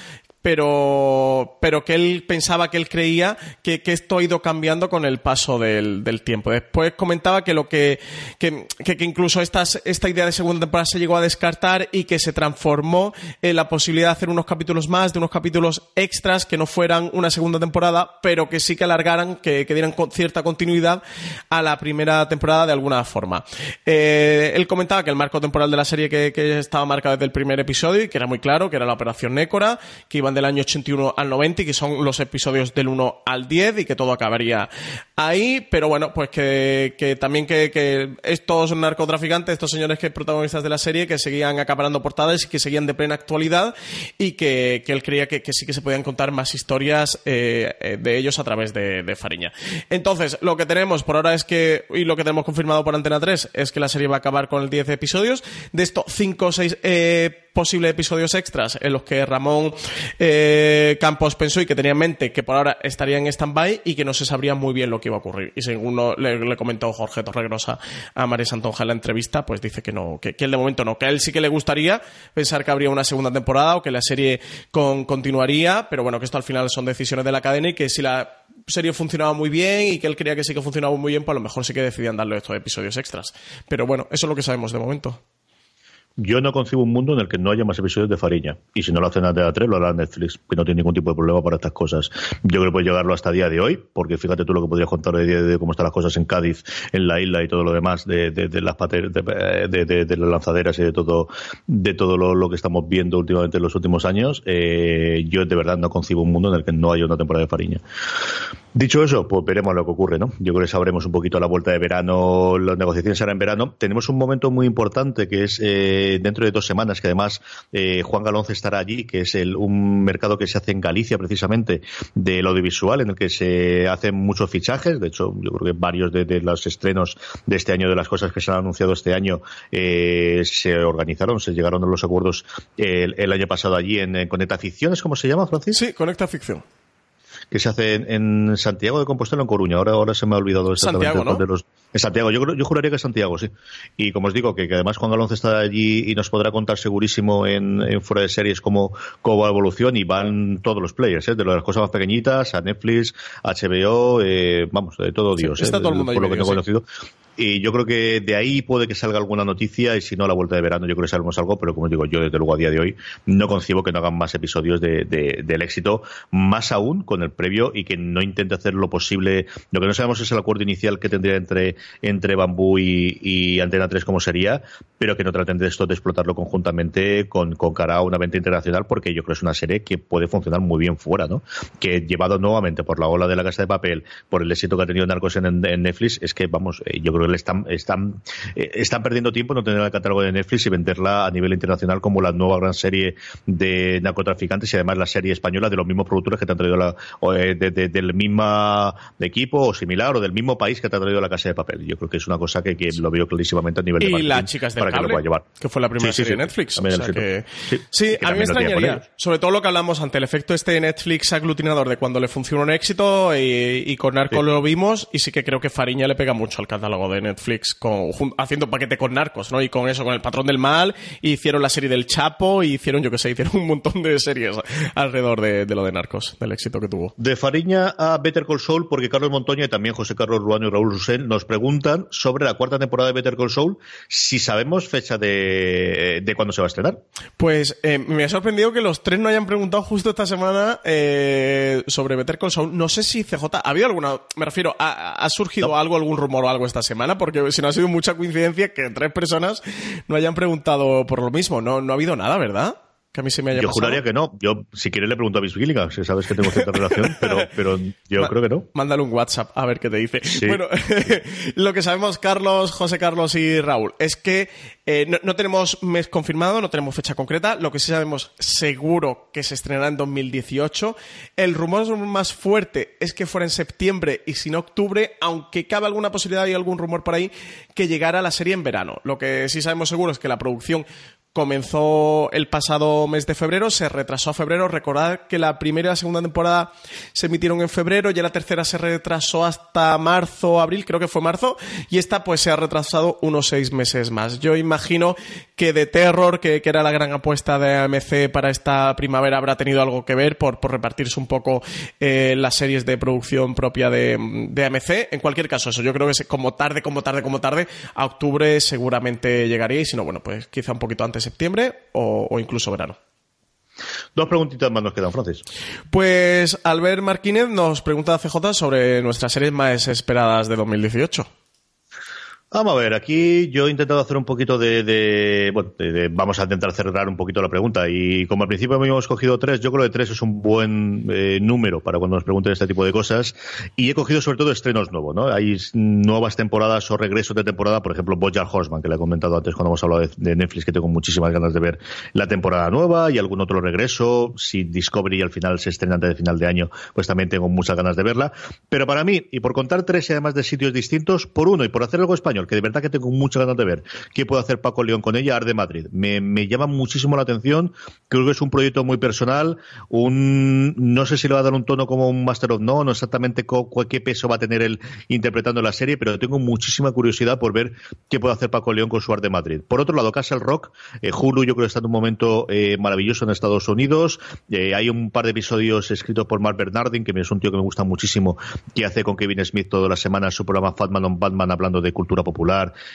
pero, pero que él pensaba que él creía que, que esto ha ido cambiando con el paso del, del tiempo. Después comentaba que lo que, que, que incluso estas, esta idea de segunda temporada se llegó a descartar y que se transformó en la posibilidad de hacer unos capítulos más, de unos capítulos extras que no fueran una segunda temporada, pero que sí que alargaran, que, que dieran cierta continuidad a la primera temporada de alguna forma. Eh, él comentaba que el marco temporal de la serie que, que estaba marcado desde el primer episodio y que era muy claro, que era la Operación Nécora, que iba del año 81 al 90 y que son los episodios del 1 al 10 y que todo acabaría ahí, pero bueno, pues que, que también que, que, estos narcotraficantes, estos señores que protagonistas de la serie, que seguían acaparando portadas y que seguían de plena actualidad y que, él creía que, sí que se podían contar más historias eh, eh, de ellos a través de, de, Fariña. Entonces, lo que tenemos por ahora es que, y lo que tenemos confirmado por Antena 3, es que la serie va a acabar con el 10 episodios. De estos 5 o 6 eh, posibles episodios extras en los que Ramón eh, Campos pensó y que tenía en mente que por ahora estarían en stand-by y que no se sabría muy bien lo que iba a ocurrir. Y según le, comentó Jorge Torregrosa a María Santonja en la entrevista, pues dice que no, que, él de momento no, que a él sí que le gustaría pensar que habría una segunda temporada o que la serie con, continuaría, pero bueno, que esto al final son decisiones de la cadena y que si la serie funcionaba muy bien y que él creía que sí que funcionaba muy bien, pues a lo mejor sí que decidían darle estos episodios extras. Pero bueno, eso es lo que sabemos de momento. Yo no concibo un mundo en el que no haya más episodios de Fariña. Y si no lo hacen a 3, lo hará Netflix, que no tiene ningún tipo de problema para estas cosas. Yo creo que puede llegarlo hasta el día de hoy, porque fíjate tú lo que podrías contar de, de, de cómo están las cosas en Cádiz, en la isla y todo lo demás, de, de las, de, las lanzaderas y de todo, de todo lo, que estamos viendo últimamente en los últimos años. Eh, yo de verdad no concibo un mundo en el que no haya una temporada de Fariña. Dicho eso, pues veremos lo que ocurre, ¿no? Yo creo que sabremos un poquito a la vuelta de verano, las negociaciones serán en verano. Tenemos un momento muy importante que es eh, dentro de dos semanas, que además eh, Juan Galonce estará allí, que es el, un mercado que se hace en Galicia precisamente del audiovisual, en el que se hacen muchos fichajes. De hecho, yo creo que varios de, los estrenos de este año, de las cosas que se han anunciado este año, eh, se organizaron, se llegaron a los acuerdos el, año pasado allí en, Conecta Ficción, ¿es como se llama, Francis? Sí, Conecta Ficción que se hace en, Santiago de Compostela o en Coruña. Ahora, ahora se me ha olvidado Santiago, ¿no? de los. En Santiago, yo, yo juraría que es Santiago, sí. Y como os digo, que, además Juan Galonce está allí y nos podrá contar segurísimo en, fuera de series cómo, cómo va evolución y van todos los players, ¿eh? de las cosas más pequeñitas a Netflix, HBO, eh, vamos, de todo Dios. está ¿eh? todo el mundo por lo que tengo conocido. Y yo creo que de ahí puede que salga alguna noticia y si no, la vuelta de verano yo creo que sabemos algo, pero como digo, yo desde luego a día de hoy no concibo que no hagan más episodios de, del éxito, más aún con el previo y que no intente hacer lo posible. Lo que no sabemos es el acuerdo inicial que tendría entre, entre Bambú y, Antena 3 como sería, pero que no traten de esto de explotarlo conjuntamente con, con cara a una venta internacional porque yo creo que es una serie que puede funcionar muy bien fuera, ¿no? Que llevado nuevamente por la ola de la casa de papel, por el éxito que ha tenido Narcos en, en Netflix, es que, vamos, eh, yo creo que están, están, eh, están perdiendo tiempo no tener el catálogo de Netflix y venderla a nivel internacional como la nueva gran serie de narcotraficantes y además la serie española de los mismos productores que te han traído la, eh, del mismo equipo o similar o del mismo país que te ha traído la Casa de Papel. Yo creo que es una cosa que, lo veo clarísimamente a nivel de Y las chicas del para cable, que, lo llevar. que fue la primera serie de Netflix. sí, a mí me extrañaría. Sobre todo lo que hablamos ante el efecto este de Netflix aglutinador de cuando le funciona un éxito y, con Narco lo vimos y sí que creo que Fariña le pega mucho al catálogo de Netflix con, haciendo paquete con narcos, ¿no? Y con eso, con el patrón del mal, y hicieron la serie del Chapo, y hicieron, yo que sé, hicieron un montón de series alrededor de, lo de narcos, del éxito que tuvo. De Fariña a Better Call Saul, porque Carlos Montoña y también José Carlos Ruano y Raúl Rusén nos preguntan sobre la cuarta temporada de Better Call Saul, si sabemos fecha de, de cuándo se va a estrenar. Pues eh, me ha sorprendido que los tres no hayan preguntado justo esta semana eh, sobre Better Call Saul. No sé si CJ, ¿ha habido alguna, me refiero, ha, surgido algo, algún rumor o algo esta semana? Porque si no ha sido mucha coincidencia que tres personas no hayan preguntado por lo mismo. No, no ha habido nada, ¿verdad? Que a mí se me haya yo juraría que no. Yo, si quieres, le pregunto a Miss Gilligan, si sabes que tengo cierta relación, pero, pero yo creo que no. Mándale un WhatsApp a ver qué te dice. Bueno, lo que sabemos, Carlos, José Carlos y Raúl, es que eh, no, no, tenemos mes confirmado, no tenemos fecha concreta. Lo que sí sabemos seguro que se estrenará en 2018. El rumor más fuerte es que fuera en septiembre y si no octubre, aunque cabe alguna posibilidad y algún rumor por ahí que llegara la serie en verano. Lo que sí sabemos seguro es que la producción comenzó el pasado mes de febrero, se retrasó a febrero. Recordad que la primera y la segunda temporada se emitieron en febrero, ya la tercera se retrasó hasta marzo, abril, creo que fue marzo, y esta pues se ha retrasado unos seis meses más. Yo imagino que de Terror, que, era la gran apuesta de AMC para esta primavera, habrá tenido algo que ver por, repartirse un poco eh, las series de producción propia de, de AMC. En cualquier caso, eso yo creo que como tarde, como tarde, como tarde, a octubre seguramente llegaría, y si no, bueno, pues quizá un poquito antes septiembre o, incluso verano. Dos preguntitas más nos quedan, Francis. Pues Albert Martínez nos pregunta a CJ sobre nuestras series más esperadas de 2018. Vamos a ver, aquí yo he intentado hacer un poquito de, bueno, vamos a intentar cerrar un poquito la pregunta y como al principio hemos cogido tres, yo creo que tres es un buen eh, número para cuando nos pregunten este tipo de cosas y he cogido sobre todo estrenos nuevos, ¿no? Hay nuevas temporadas o regresos de temporada, por ejemplo, Bojack Horseman, que le he comentado antes cuando hemos hablado de, Netflix, que tengo muchísimas ganas de ver la temporada nueva y algún otro regreso. Si Discovery al final se estrena antes de final de año, pues también tengo muchas ganas de verla. Pero para mí, y por contar tres y además de sitios distintos, por uno y por hacer algo español, que de verdad que tengo muchas ganas de ver qué puede hacer Paco León con ella, Arde Madrid. Me, llama muchísimo la atención, creo que es un proyecto muy personal, un no sé si le va a dar un tono como un Master of No, no exactamente qué peso va a tener él interpretando la serie, pero tengo muchísima curiosidad por ver qué puede hacer Paco León con su Arde Madrid. Por otro lado, Castle Rock, eh, Hulu yo creo que está en un momento eh, maravilloso en Estados Unidos, eh, hay un par de episodios escritos por Mark Bernardin, que es un tío que me gusta muchísimo, que hace con Kevin Smith todas las semanas su programa Fatman on Batman hablando de cultura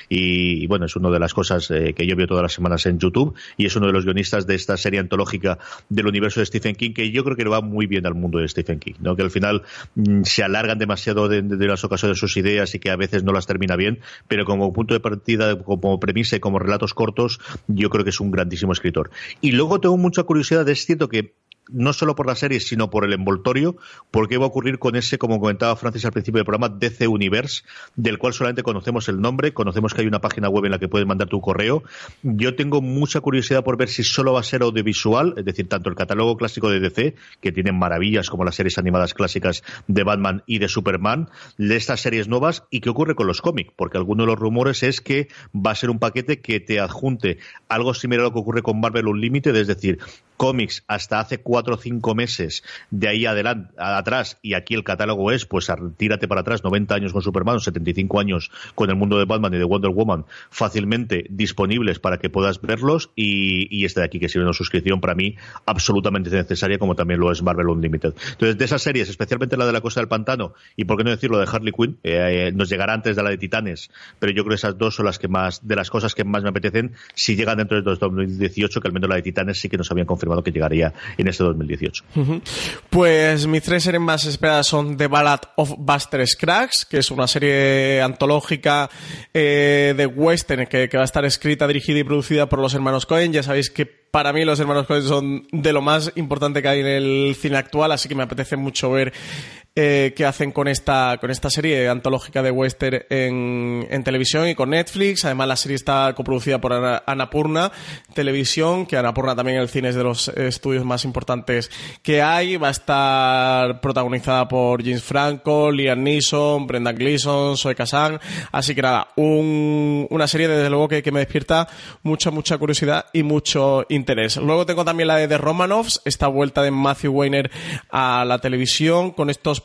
y, bueno, es una de las cosas eh, que yo veo todas las semanas en YouTube y es uno de los guionistas de esta serie antológica del universo de Stephen King que yo creo que le va muy bien al mundo de Stephen King, ¿no? que al final mm, se alargan demasiado de, las ocasiones sus ideas y que a veces no las termina bien, pero como punto de partida, como premisa y como relatos cortos, yo creo que es un grandísimo escritor. Y luego tengo mucha curiosidad, es cierto que no solo por la serie, sino por el envoltorio, porque va a ocurrir con ese, como comentaba Francis al principio del programa, DC Universe, del cual solamente conocemos el nombre, conocemos que hay una página web en la que puedes mandar tu correo. Yo tengo mucha curiosidad por ver si solo va a ser audiovisual, es decir, tanto el catálogo clásico de DC, que tiene maravillas como las series animadas clásicas de Batman y de Superman, de estas series nuevas, y qué ocurre con los cómics, porque alguno de los rumores es que va a ser un paquete que te adjunte algo similar a lo que ocurre con Marvel Unlimited, es decir, cómics hasta hace cuatro o cinco meses de ahí adelante, atrás, y aquí el catálogo es, pues tírate para atrás, 90 años con Superman, 75 años con el mundo de Batman y de Wonder Woman, fácilmente disponibles para que puedas verlos, y, este de aquí que sirve una suscripción para mí absolutamente necesaria, como también lo es Marvel Unlimited. Entonces, de esas series, especialmente la de la Costa del Pantano, y por qué no decirlo de Harley Quinn, eh, nos llegará antes de la de Titanes, pero yo creo que esas dos son las que más, de las cosas que más me apetecen, si llegan dentro de 2018, que al menos la de Titanes sí que nos habían confirmado que llegaría en este 2018. Pues mis tres series más esperadas son The Ballad of Buster Scruggs, que es una serie antológica eh, de western que, que va a estar escrita, dirigida y producida por los hermanos Cohen. Ya sabéis que para mí los hermanos Cohen son de lo más importante que hay en el cine actual, así que me apetece mucho ver eh, que hacen con esta, con esta serie antológica de western en, en, televisión y con Netflix. Además, la serie está coproducida por Anapurna Televisión, que Anapurna también el cine es de los estudios más importantes que hay. Va a estar protagonizada por James Franco, Liam Neeson, Brenda Gleeson, Zoe Kazan. Así que nada, un, una serie desde luego que, que, me despierta mucha, mucha curiosidad y mucho interés. Luego tengo también la de The Romanovs, esta vuelta de Matthew Weiner a la televisión con estos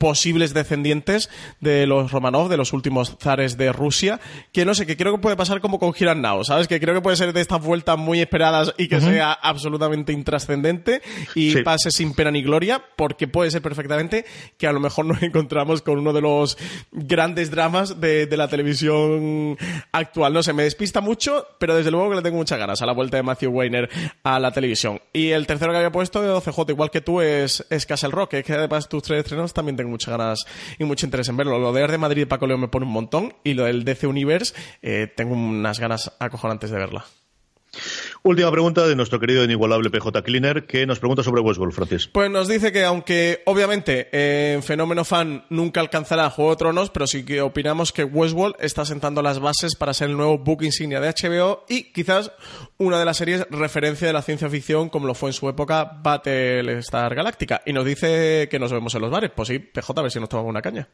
posibles descendientes de los Romanov, de los últimos zares de Rusia, que no sé, que creo que puede pasar como con Hiran Now, ¿sabes? Que creo que puede ser de estas vueltas muy esperadas y que sea absolutamente intrascendente y pase sin pena ni gloria, porque puede ser perfectamente que a lo mejor nos encontramos con uno de los grandes dramas de, la televisión actual. No sé, me despista mucho, pero desde luego que le tengo muchas ganas a la vuelta de Matthew Weiner a la televisión. Y el tercero que había puesto de OCJ, igual que tú, es, es Castle Rock, que además tus tres estrenos también tengo muchas ganas y mucho interés en verlo. Lo de de Madrid Paco León me pone un montón y lo del DC Universe eh, tengo unas ganas acojonantes de verla. Última pregunta de nuestro querido inigualable PJ Cleaner, que nos pregunta sobre Westworld, Francis. Pues nos dice que aunque obviamente en eh, Fenómeno Fan nunca alcanzará Juego de Tronos, pero sí que opinamos que Westworld está sentando las bases para ser el nuevo book insignia de HBO y quizás una de las series referencia de la ciencia ficción como lo fue en su época Battlestar Galactica. Y nos dice que nos vemos en los bares. Pues sí, PJ, a ver si nos tomamos una caña.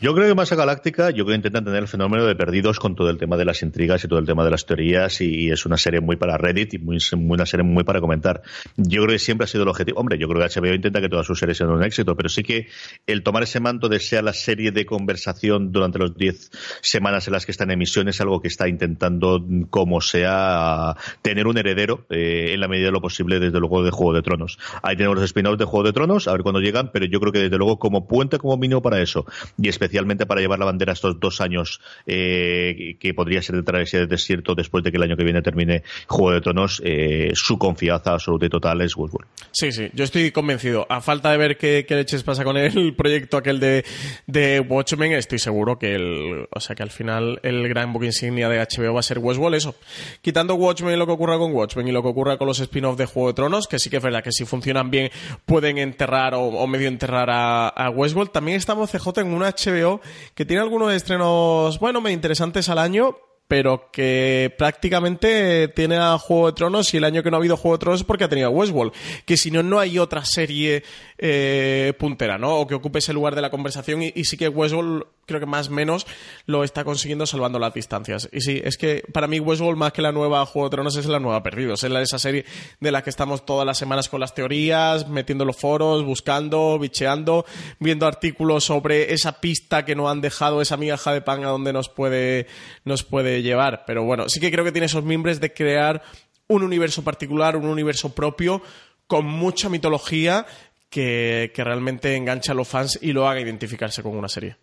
Yo creo que Masa Galáctica, yo creo que intentan tener el fenómeno de perdidos con todo el tema de las intrigas y todo el tema de las teorías y es una serie muy para Reddit y muy, una serie muy para comentar. Yo creo que siempre ha sido el objetivo. Hombre, yo creo que HBO intenta que todas sus series sean un éxito, pero sí que el tomar ese manto de sea la serie de conversación durante los 10 semanas en las que está en emisión es algo que está intentando, como sea, tener un heredero eh, en la medida de lo posible, desde luego, de Juego de Tronos. Ahí tenemos los spin-offs de Juego de Tronos, a ver cuándo llegan, pero yo creo que desde luego como puente, como mínimo para eso, y especialmente para llevar la bandera estos dos años eh, que podría ser de travesía del desierto después de que el año que viene termine Juego de Tronos, eh, su confianza absoluta y total es Westworld. Sí, sí, yo estoy convencido. A falta de ver qué, leches pasa con el proyecto aquel de, de Watchmen, estoy seguro que el, o sea que al final el gran book insignia de HBO va a ser Westworld, eso. Quitando Watchmen y lo que ocurra con Watchmen y lo que ocurra con los spin-offs de Juego de Tronos, que sí que es verdad que si funcionan bien pueden enterrar o, medio enterrar a, a Westworld. También estamos CJ en una HBO que tiene algunos estrenos, bueno, me interesantes al año, pero que prácticamente tiene a Juego de Tronos y el año que no ha habido Juego de Tronos es porque ha tenido Westworld, que si no, no hay otra serie eh, puntera, ¿no? O que ocupe ese lugar de la conversación y, sí que Westworld creo que más o menos lo está consiguiendo salvando las distancias. Y sí, es que para mí Westworld más que la nueva Juego de Tronos es la nueva Perdidos, es la esa serie de la que estamos todas las semanas con las teorías, metiendo los foros, buscando, bicheando, viendo artículos sobre esa pista que no han dejado, esa migaja de pan a donde nos puede, nos puede llevar. Pero bueno, sí que creo que tiene esos mimbres de crear un universo particular, un universo propio, con mucha mitología que, que realmente engancha a los fans y lo haga identificarse con una serie.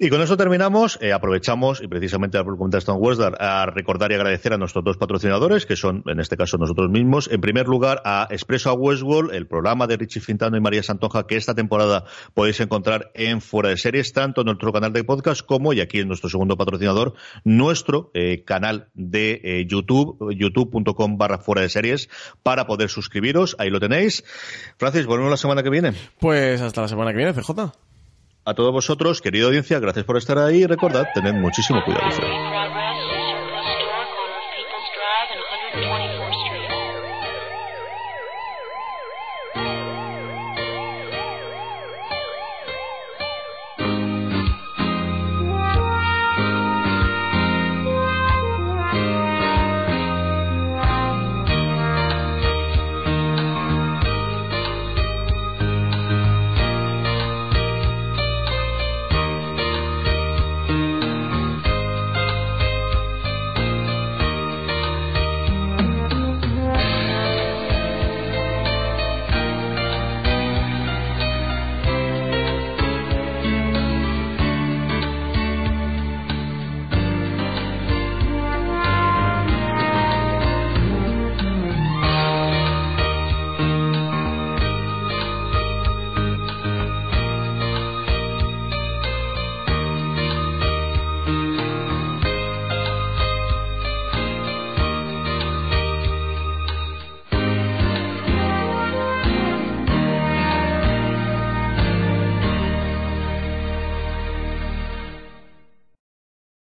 Y con eso terminamos. Eh, aprovechamos, y precisamente por comentar Stone Western, a recordar y agradecer a nuestros dos patrocinadores, que son, en este caso, nosotros mismos. En primer lugar, a Expreso a Westworld, el programa de Richie Fintano y María Santoja, que esta temporada podéis encontrar en Fuera de Series, tanto en nuestro canal de podcast como, y aquí en nuestro segundo patrocinador, nuestro eh, canal de eh, YouTube, youtube.com barra Fuera de Series, para poder suscribiros. Ahí lo tenéis. Francis, volvemos la semana que viene. Pues hasta la semana que viene, CJ. A todos vosotros, querida audiencia, gracias por estar ahí y recordad, tened muchísimo cuidado.